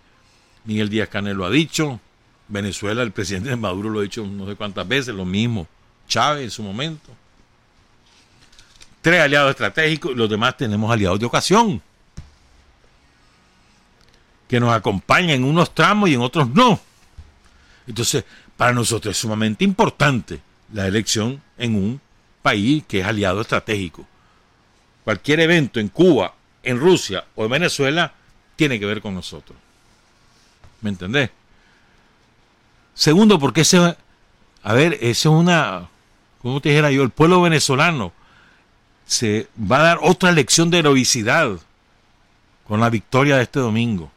Miguel Díaz Canel lo ha dicho, Venezuela, el presidente Maduro lo ha dicho no sé cuántas veces, lo mismo, Chávez en su momento. Tres aliados estratégicos y los demás tenemos aliados de ocasión, que nos acompañan en unos tramos y en otros no. Entonces, para nosotros es sumamente importante la elección en un país que es aliado estratégico cualquier evento en Cuba, en Rusia o en Venezuela tiene que ver con nosotros. ¿Me entendés? Segundo, porque ese, a ver, ese es una, como te dijera yo, el pueblo venezolano se va a dar otra lección de heroicidad con la victoria de este domingo.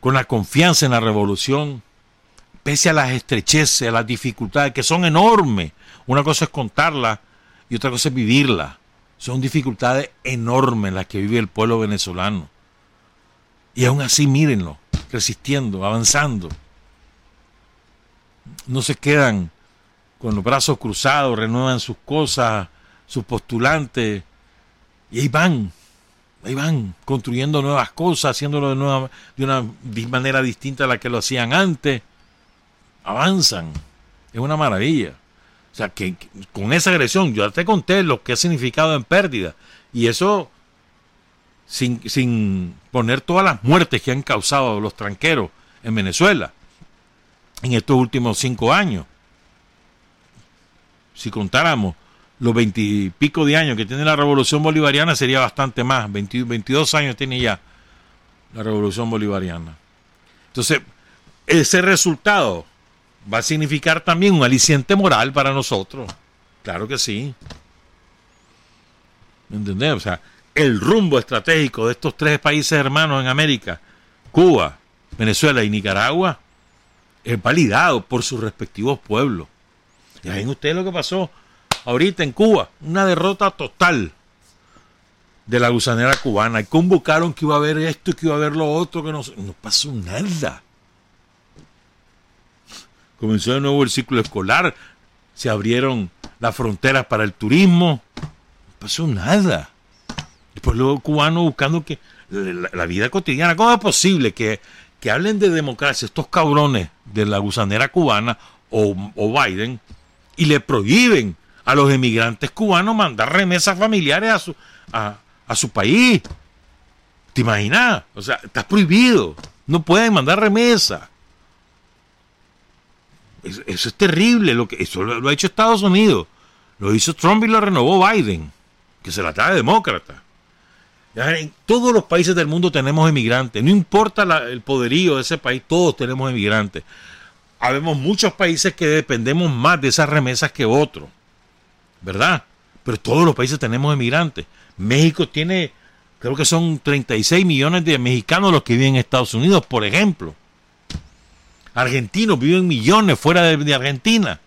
Con la confianza en la revolución, pese a las estrecheces, a las dificultades que son enormes. Una cosa es contarla y otra cosa es vivirla. Son dificultades enormes las que vive el pueblo venezolano. Y aún así, mírenlo, resistiendo, avanzando. No se quedan con los brazos cruzados, renuevan sus cosas, sus postulantes, y ahí van, ahí van, construyendo nuevas cosas, haciéndolo de, nueva, de una manera distinta a la que lo hacían antes. Avanzan. Es una maravilla. O sea, que, con esa agresión, yo ya te conté lo que ha significado en pérdida. Y eso sin, sin poner todas las muertes que han causado los tranqueros en Venezuela en estos últimos cinco años. Si contáramos los veintipico de años que tiene la revolución bolivariana, sería bastante más. 20 22 años tiene ya la revolución bolivariana. Entonces, ese resultado va a significar también un aliciente moral para nosotros. Claro que sí. ¿Me entendés? O sea, el rumbo estratégico de estos tres países hermanos en América, Cuba, Venezuela y Nicaragua, es validado por sus respectivos pueblos. Ya ven ustedes lo que pasó ahorita en Cuba, una derrota total de la gusanera cubana. Y convocaron que iba a haber esto y que iba a haber lo otro, que no, pasó nada. Comenzó de nuevo el ciclo escolar, se abrieron las fronteras para el turismo, no pasó nada. Después los cubanos buscando que la, la vida cotidiana, ¿cómo es posible que, que hablen de democracia estos cabrones de la gusanera cubana o, o Biden y le prohíben a los emigrantes cubanos mandar remesas familiares a su, a, a su país. ¿Te imaginas? O sea, está prohibido. No pueden mandar remesa. Eso, es terrible. Lo que, eso lo, ha hecho Estados Unidos. Lo hizo Trump y lo renovó Biden, que se la trae demócrata. En todos los países del mundo tenemos emigrantes. No importa el poderío de ese país, todos tenemos emigrantes. Habemos muchos países que dependemos más de esas remesas que otros. ¿Verdad? Pero todos los países tenemos emigrantes. México tiene, creo que son 36 millones de mexicanos los que viven en Estados Unidos, por ejemplo. Argentinos viven millones fuera de, Argentina.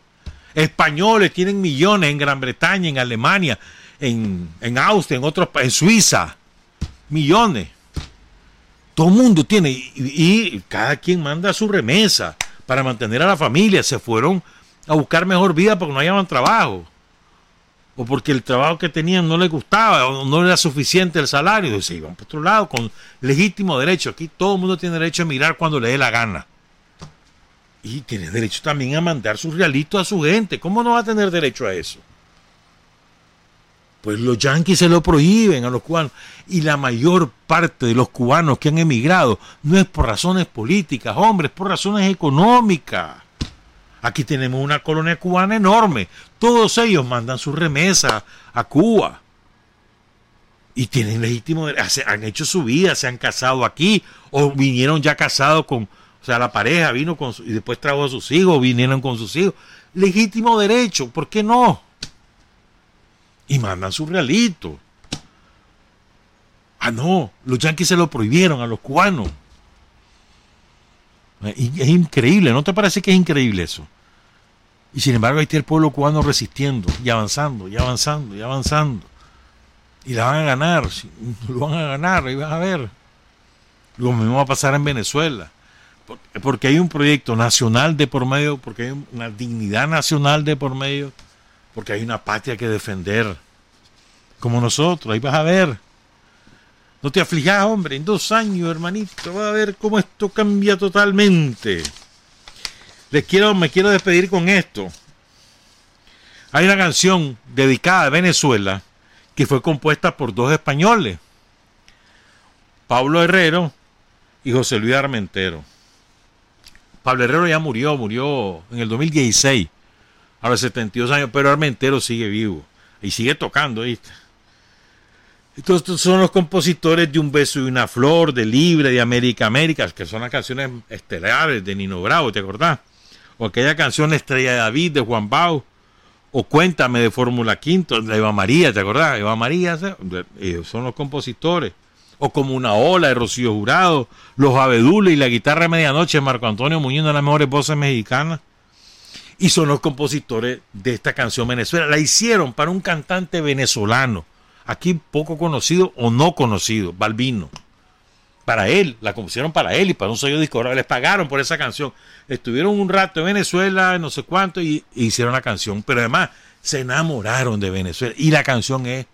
Españoles tienen millones en Gran Bretaña, en Alemania, en, en Austria, en otros en Suiza. Millones. Todo el mundo tiene, y, y cada quien manda su remesa para mantener a la familia. Se fueron a buscar mejor vida porque no hallaban trabajo o porque el trabajo que tenían no les gustaba o no era suficiente el salario, y se iban por otro lado con legítimo derecho. Aquí todo el mundo tiene derecho a mirar cuando le dé la gana. Y tiene derecho también a mandar sus realitos a su gente. ¿Cómo no va a tener derecho a eso? Pues los yanquis se lo prohíben a los cubanos. Y la mayor parte de los cubanos que han emigrado no es por razones políticas, hombre, es por razones económicas. Aquí tenemos una colonia cubana enorme. Todos ellos mandan su remesa a Cuba. Y tienen legítimo han hecho su vida, se han casado aquí, o vinieron ya casados con, o sea, la pareja vino con y después trajo a sus hijos, vinieron con sus hijos. Legítimo derecho, ¿por qué no? Y mandan su realito. Ah, no, los yanquis se lo prohibieron a los cubanos. Es increíble, ¿no te parece que es increíble eso? Y sin embargo ahí está el pueblo cubano resistiendo y avanzando y avanzando y avanzando. Y la van a ganar, lo van a ganar, ahí vas a ver. Lo mismo va a pasar en Venezuela. Porque hay un proyecto nacional de por medio, porque hay una dignidad nacional de por medio, porque hay una patria que defender. Como nosotros, ahí vas a ver. No te aflijas, hombre, en dos años, hermanito, vas a ver cómo esto cambia totalmente. Les quiero, me quiero despedir con esto. Hay una canción dedicada a Venezuela que fue compuesta por dos españoles, Pablo Herrero y José Luis Armentero. Pablo Herrero ya murió, murió en el 2016, a los 72 años, pero Armentero sigue vivo y sigue tocando, ¿viste? Estos son los compositores de Un beso y una flor, de Libre, de América América, que son las canciones estelares de Nino Bravo, ¿te acordás? O aquella canción Estrella de David de Juan Bau, o Cuéntame de Fórmula Quinto, de Eva María, ¿te acordás? Eva María, ellos son los compositores. O como una ola de Rocío Jurado, los abedules y la guitarra medianoche de Marco Antonio Muñoz, de las mejores voces mexicanas. y son los compositores de esta canción Venezuela. La hicieron para un cantante venezolano, aquí poco conocido o no conocido, Balbino. Para él, la compusieron para él y para un sello discográfico. Les pagaron por esa canción. Estuvieron un rato en Venezuela, no sé cuánto, y hicieron la canción. Pero además se enamoraron de Venezuela. Y la canción es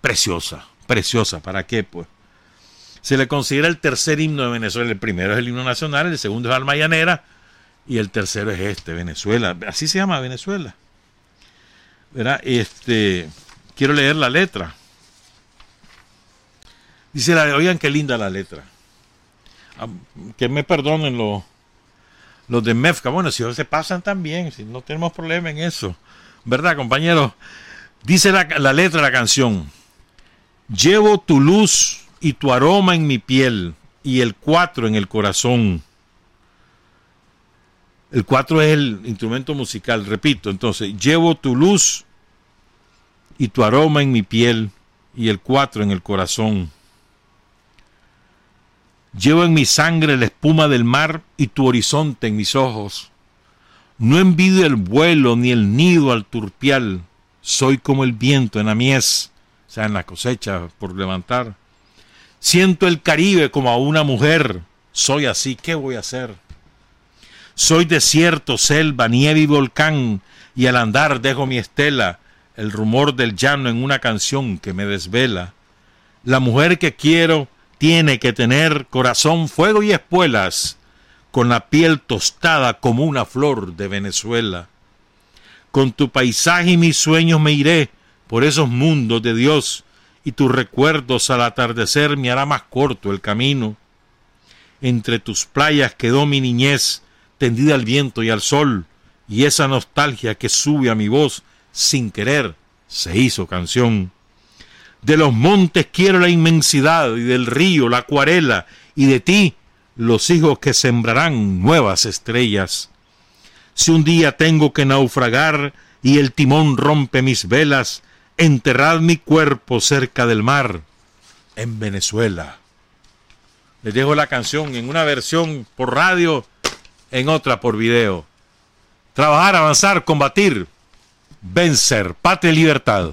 preciosa, preciosa. ¿Para qué? Pues se le considera el tercer himno de Venezuela. El primero es el himno nacional, el segundo es Alma Llanera y el tercero es este, Venezuela. Así se llama Venezuela. ¿Verdad? Este, quiero leer la letra. Dice, la, oigan qué linda la letra. Que me perdonen los, de MEFCA. Bueno, si se pasan también, si no tenemos problema en eso. ¿Verdad, compañeros? Dice la, la letra de la canción. Llevo tu luz y tu aroma en mi piel y el cuatro en el corazón. El cuatro es el instrumento musical, repito, entonces, llevo tu luz y tu aroma en mi piel y el cuatro en el corazón. Llevo en mi sangre la espuma del mar y tu horizonte en mis ojos. No envidio el vuelo ni el nido al turpial, soy como el viento en la mies, o sea, en la cosecha por levantar. Siento el Caribe como a una mujer. Soy así, ¿qué voy a hacer? Soy desierto, selva, nieve y volcán, y al andar dejo mi estela, el rumor del llano en una canción que me desvela. La mujer que quiero tiene que tener corazón, fuego y espuelas, con la piel tostada como una flor de Venezuela. Con tu paisaje y mis sueños me iré por esos mundos de Dios, y tus recuerdos al atardecer me hará más corto el camino. Entre tus playas quedó mi niñez, tendida al viento y al sol, y esa nostalgia que sube a mi voz sin querer se hizo canción. De los montes quiero la inmensidad y del río la acuarela, y de ti los hijos que sembrarán nuevas estrellas. Si un día tengo que naufragar y el timón rompe mis velas, enterrad mi cuerpo cerca del mar, en Venezuela. Les dejo la canción en una versión por radio, en otra por video. Trabajar, avanzar, combatir, vencer, patria y libertad.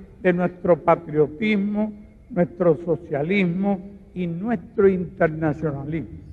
de nuestro patriotismo, nuestro socialismo y nuestro internacionalismo.